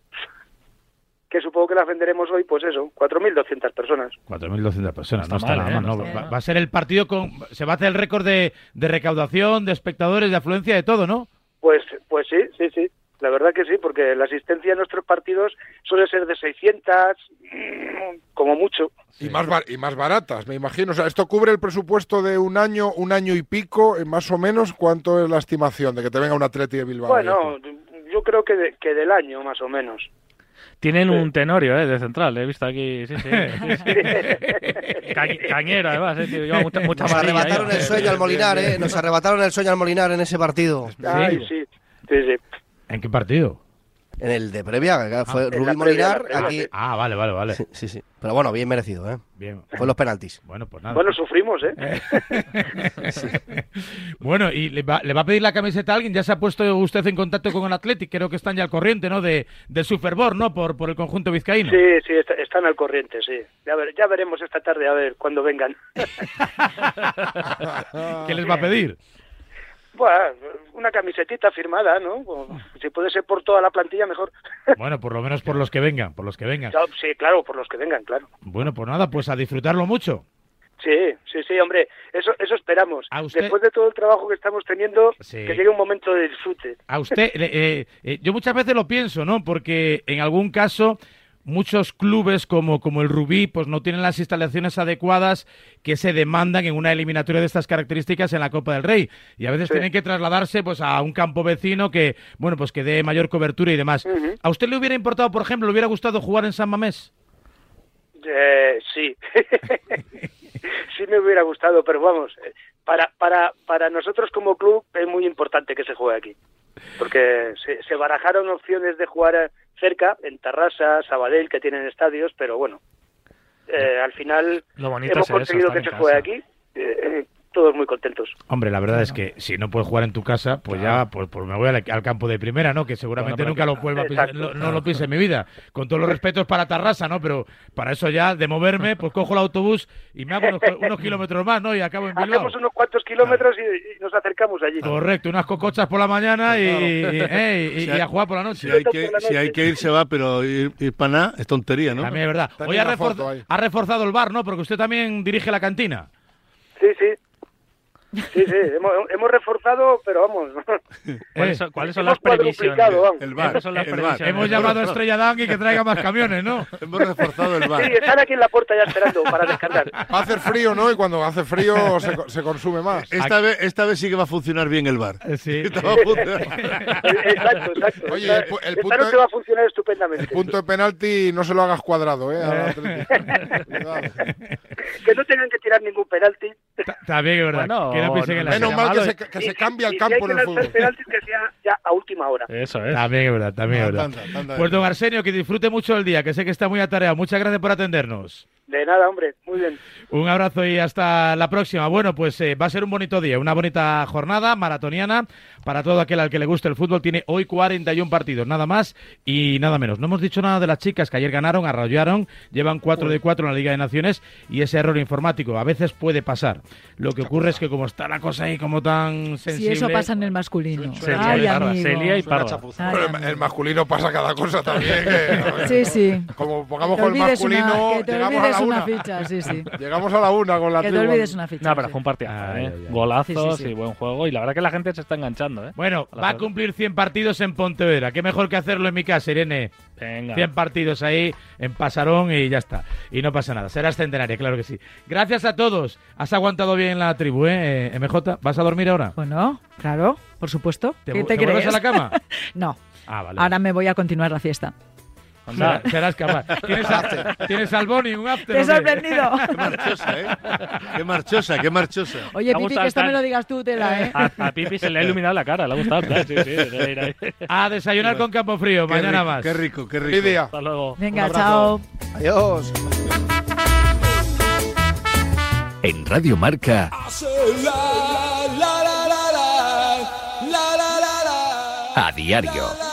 que supongo que las venderemos hoy, pues eso, 4.200 personas. 4.200 personas, no está está mal, nada ¿eh? mal. No no. va a ser el partido con... Se va a hacer el récord de, de recaudación, de espectadores, de afluencia, de todo, ¿no? Pues, pues sí, sí, sí. La verdad que sí, porque la asistencia en nuestros partidos suele ser de 600, mm, como mucho. Y, más bar- y más baratas, me imagino. O sea, esto cubre el presupuesto de un año, un año y pico, eh, más o menos. ¿Cuánto es la estimación de que te venga un Atleti de Bilbao? Bueno, yo creo que, de- que del año, más o menos. Tienen un tenorio, ¿eh? De central, he visto aquí, sí, sí. sí, (laughs) sí. Ca- cañero, además, ¿eh? tío, lleva mucha, mucha Nos arrebataron ¿eh? el sueño al Molinar, ¿eh? Nos arrebataron el sueño al Molinar en ese partido. Ay, sí, sí, sí. ¿En qué partido? En el de previa, que fue Ah, Rubí Molinar, aquí... sí. Ah, vale, vale, vale. Sí, sí, sí. Pero bueno, bien merecido, ¿eh? Bien. Fue los penaltis. Bueno, pues nada. Bueno, sufrimos, ¿eh? (laughs) Bueno, ¿y le va, le va a pedir la camiseta a alguien? Ya se ha puesto usted en contacto con el Athletic, creo que están ya al corriente, ¿no? De, del Superbor, ¿no? Por, por el conjunto vizcaíno. Sí, sí, está- están al corriente, sí. Ya, ver- ya veremos esta tarde, a ver, cuando vengan. (laughs) (laughs) ¿Qué les va a pedir? Bueno, una camisetita firmada, ¿no? O, Si puede ser por toda la plantilla, mejor. (laughs) Bueno, por lo menos por los que vengan, por los que vengan. Sí, claro, por los que vengan, claro. Bueno, pues nada, pues a disfrutarlo mucho. Sí, sí, sí, hombre, eso, eso esperamos. Después de todo el trabajo que estamos teniendo, que llegue un momento de disfrute. A usted, eh, eh, yo muchas veces lo pienso, ¿no? Porque en algún caso muchos clubes como, como el Rubí pues no tienen las instalaciones adecuadas que se demandan en una eliminatoria de estas características en la Copa del Rey. Y a veces tienen que trasladarse pues a un campo vecino que bueno pues que dé mayor cobertura y demás. ¿A usted le hubiera importado, por ejemplo, le hubiera gustado jugar en San Mamés? Eh, sí, (laughs) sí me hubiera gustado, pero vamos, eh, para, para, para nosotros como club es muy importante que se juegue aquí, porque se, se barajaron opciones de jugar cerca, en Tarrasa, Sabadell, que tienen estadios, pero bueno, eh, al final hemos conseguido que se juegue aquí. Eh, todos muy contentos. Hombre, la verdad es que si no puedes jugar en tu casa, pues ya pues, pues me voy al, campo de primera, ¿no? Que seguramente nunca lo vuelva a no, lo piense en mi vida. Con todos los respetos para Tarrasa, ¿no? Pero para eso ya, de moverme, pues cojo el autobús y me hago unos, (laughs) kilómetros más, ¿no? Y acabo en Bilbao. Hacemos unos cuantos kilómetros y, nos acercamos allí. Correcto, unas cocochas por la mañana y, (laughs) y, a jugar por la noche. Si hay que, si hay que ir, se va, pero ir, para nada es tontería, ¿no? También es verdad. Hoy ha, ha reforzado el bar, ¿no? Porque usted también dirige la cantina. Sí, sí. Sí, sí, hemos, hemos reforzado, pero vamos. (laughs) ¿Cuáles son, ¿cuáles son las previsiones? El bar, son las el previsiones? bar. Hemos llamado a Estrella Dan y que traiga más camiones, ¿no? (laughs) Hemos reforzado el bar. Sí, están aquí en la puerta ya esperando para descargar. Va a hacer frío, ¿no? Y cuando hace frío se, se consume más. Esta vez, esta vez sí que va a funcionar bien el bar. Sí. (laughs) exacto, exacto. Oye, el, el Esta punto, noche va a funcionar estupendamente. el punto de penalti no se lo hagas cuadrado, ¿eh? Cuidado. Que no tengan que tirar ningún penalti. También es verdad. Bueno, que la Menos mal que se, que se cambia el campo en el fútbol. penaltis que sea ya a última hora. Eso es. También es verdad, también es verdad. Pues don Arsenio, que disfrute mucho el día, que sé que está muy atareado. Muchas gracias por atendernos. De nada, hombre. Muy bien. Un abrazo y hasta la próxima. Bueno, pues eh, va a ser un bonito día, una bonita jornada maratoniana para todo aquel al que le guste el fútbol. Tiene hoy 41 partidos, nada más y nada menos. No hemos dicho nada de las chicas que ayer ganaron, arrollaron, llevan 4 de 4 en la Liga de Naciones y ese error informático a veces puede pasar. Lo que ocurre es que como está la cosa ahí como tan sensible... Si eso pasa en el masculino. Se lía Ay, y parda, amigo. se lía y parda. Ay, Pero el, masculino pasa cada cosa también. que- Sí, sí. Como pongamos el una- masculino, te llegamos a olvides la una una. ficha, sí, sí. (laughs) Llegamos a la una con la Que te tribu. olvides una ficha. No, pero sí. fue un partido, Ay, ¿eh? ay, ay. Golazos Sí, sí, sí. y buen juego. Y la verdad que la gente se está enganchando, ¿eh? Bueno, A va a cumplir 100 partidos en Pontevedra. Qué mejor que hacerlo en mi casa, Irene. Venga. 100 partidos ahí en Pasarón y ya está. Y no pasa nada. Serás centenaria, claro que sí. Gracias a todos. Has aguantado bien la tribu, ¿eh? Eh, MJ, ¿vas a dormir ahora? Bueno, claro, por supuesto. ¿Te, ¿Qué te, te crees? a la cama? (laughs) no. Ah, vale. Ahora me voy a continuar la fiesta. Será- serás capaz. ¿Tienes, a- ¿Tienes al Boni un after? Te he qué? sorprendido. (laughs) Qué marchosa, ¿eh? Qué marchosa, qué marchosa. Oye, Pipi, que esto me lo digas tú, tela, ¿eh? A, a Pipi se le ha iluminado la cara, le ha gustado. (laughs) Sí, sí, de ir ahí. A desayunar con Campo Frío. Qué Mañana rico, más. Qué rico, qué rico. Día. Hasta luego. Venga, chao. Adiós. En Radio Marca, a diario.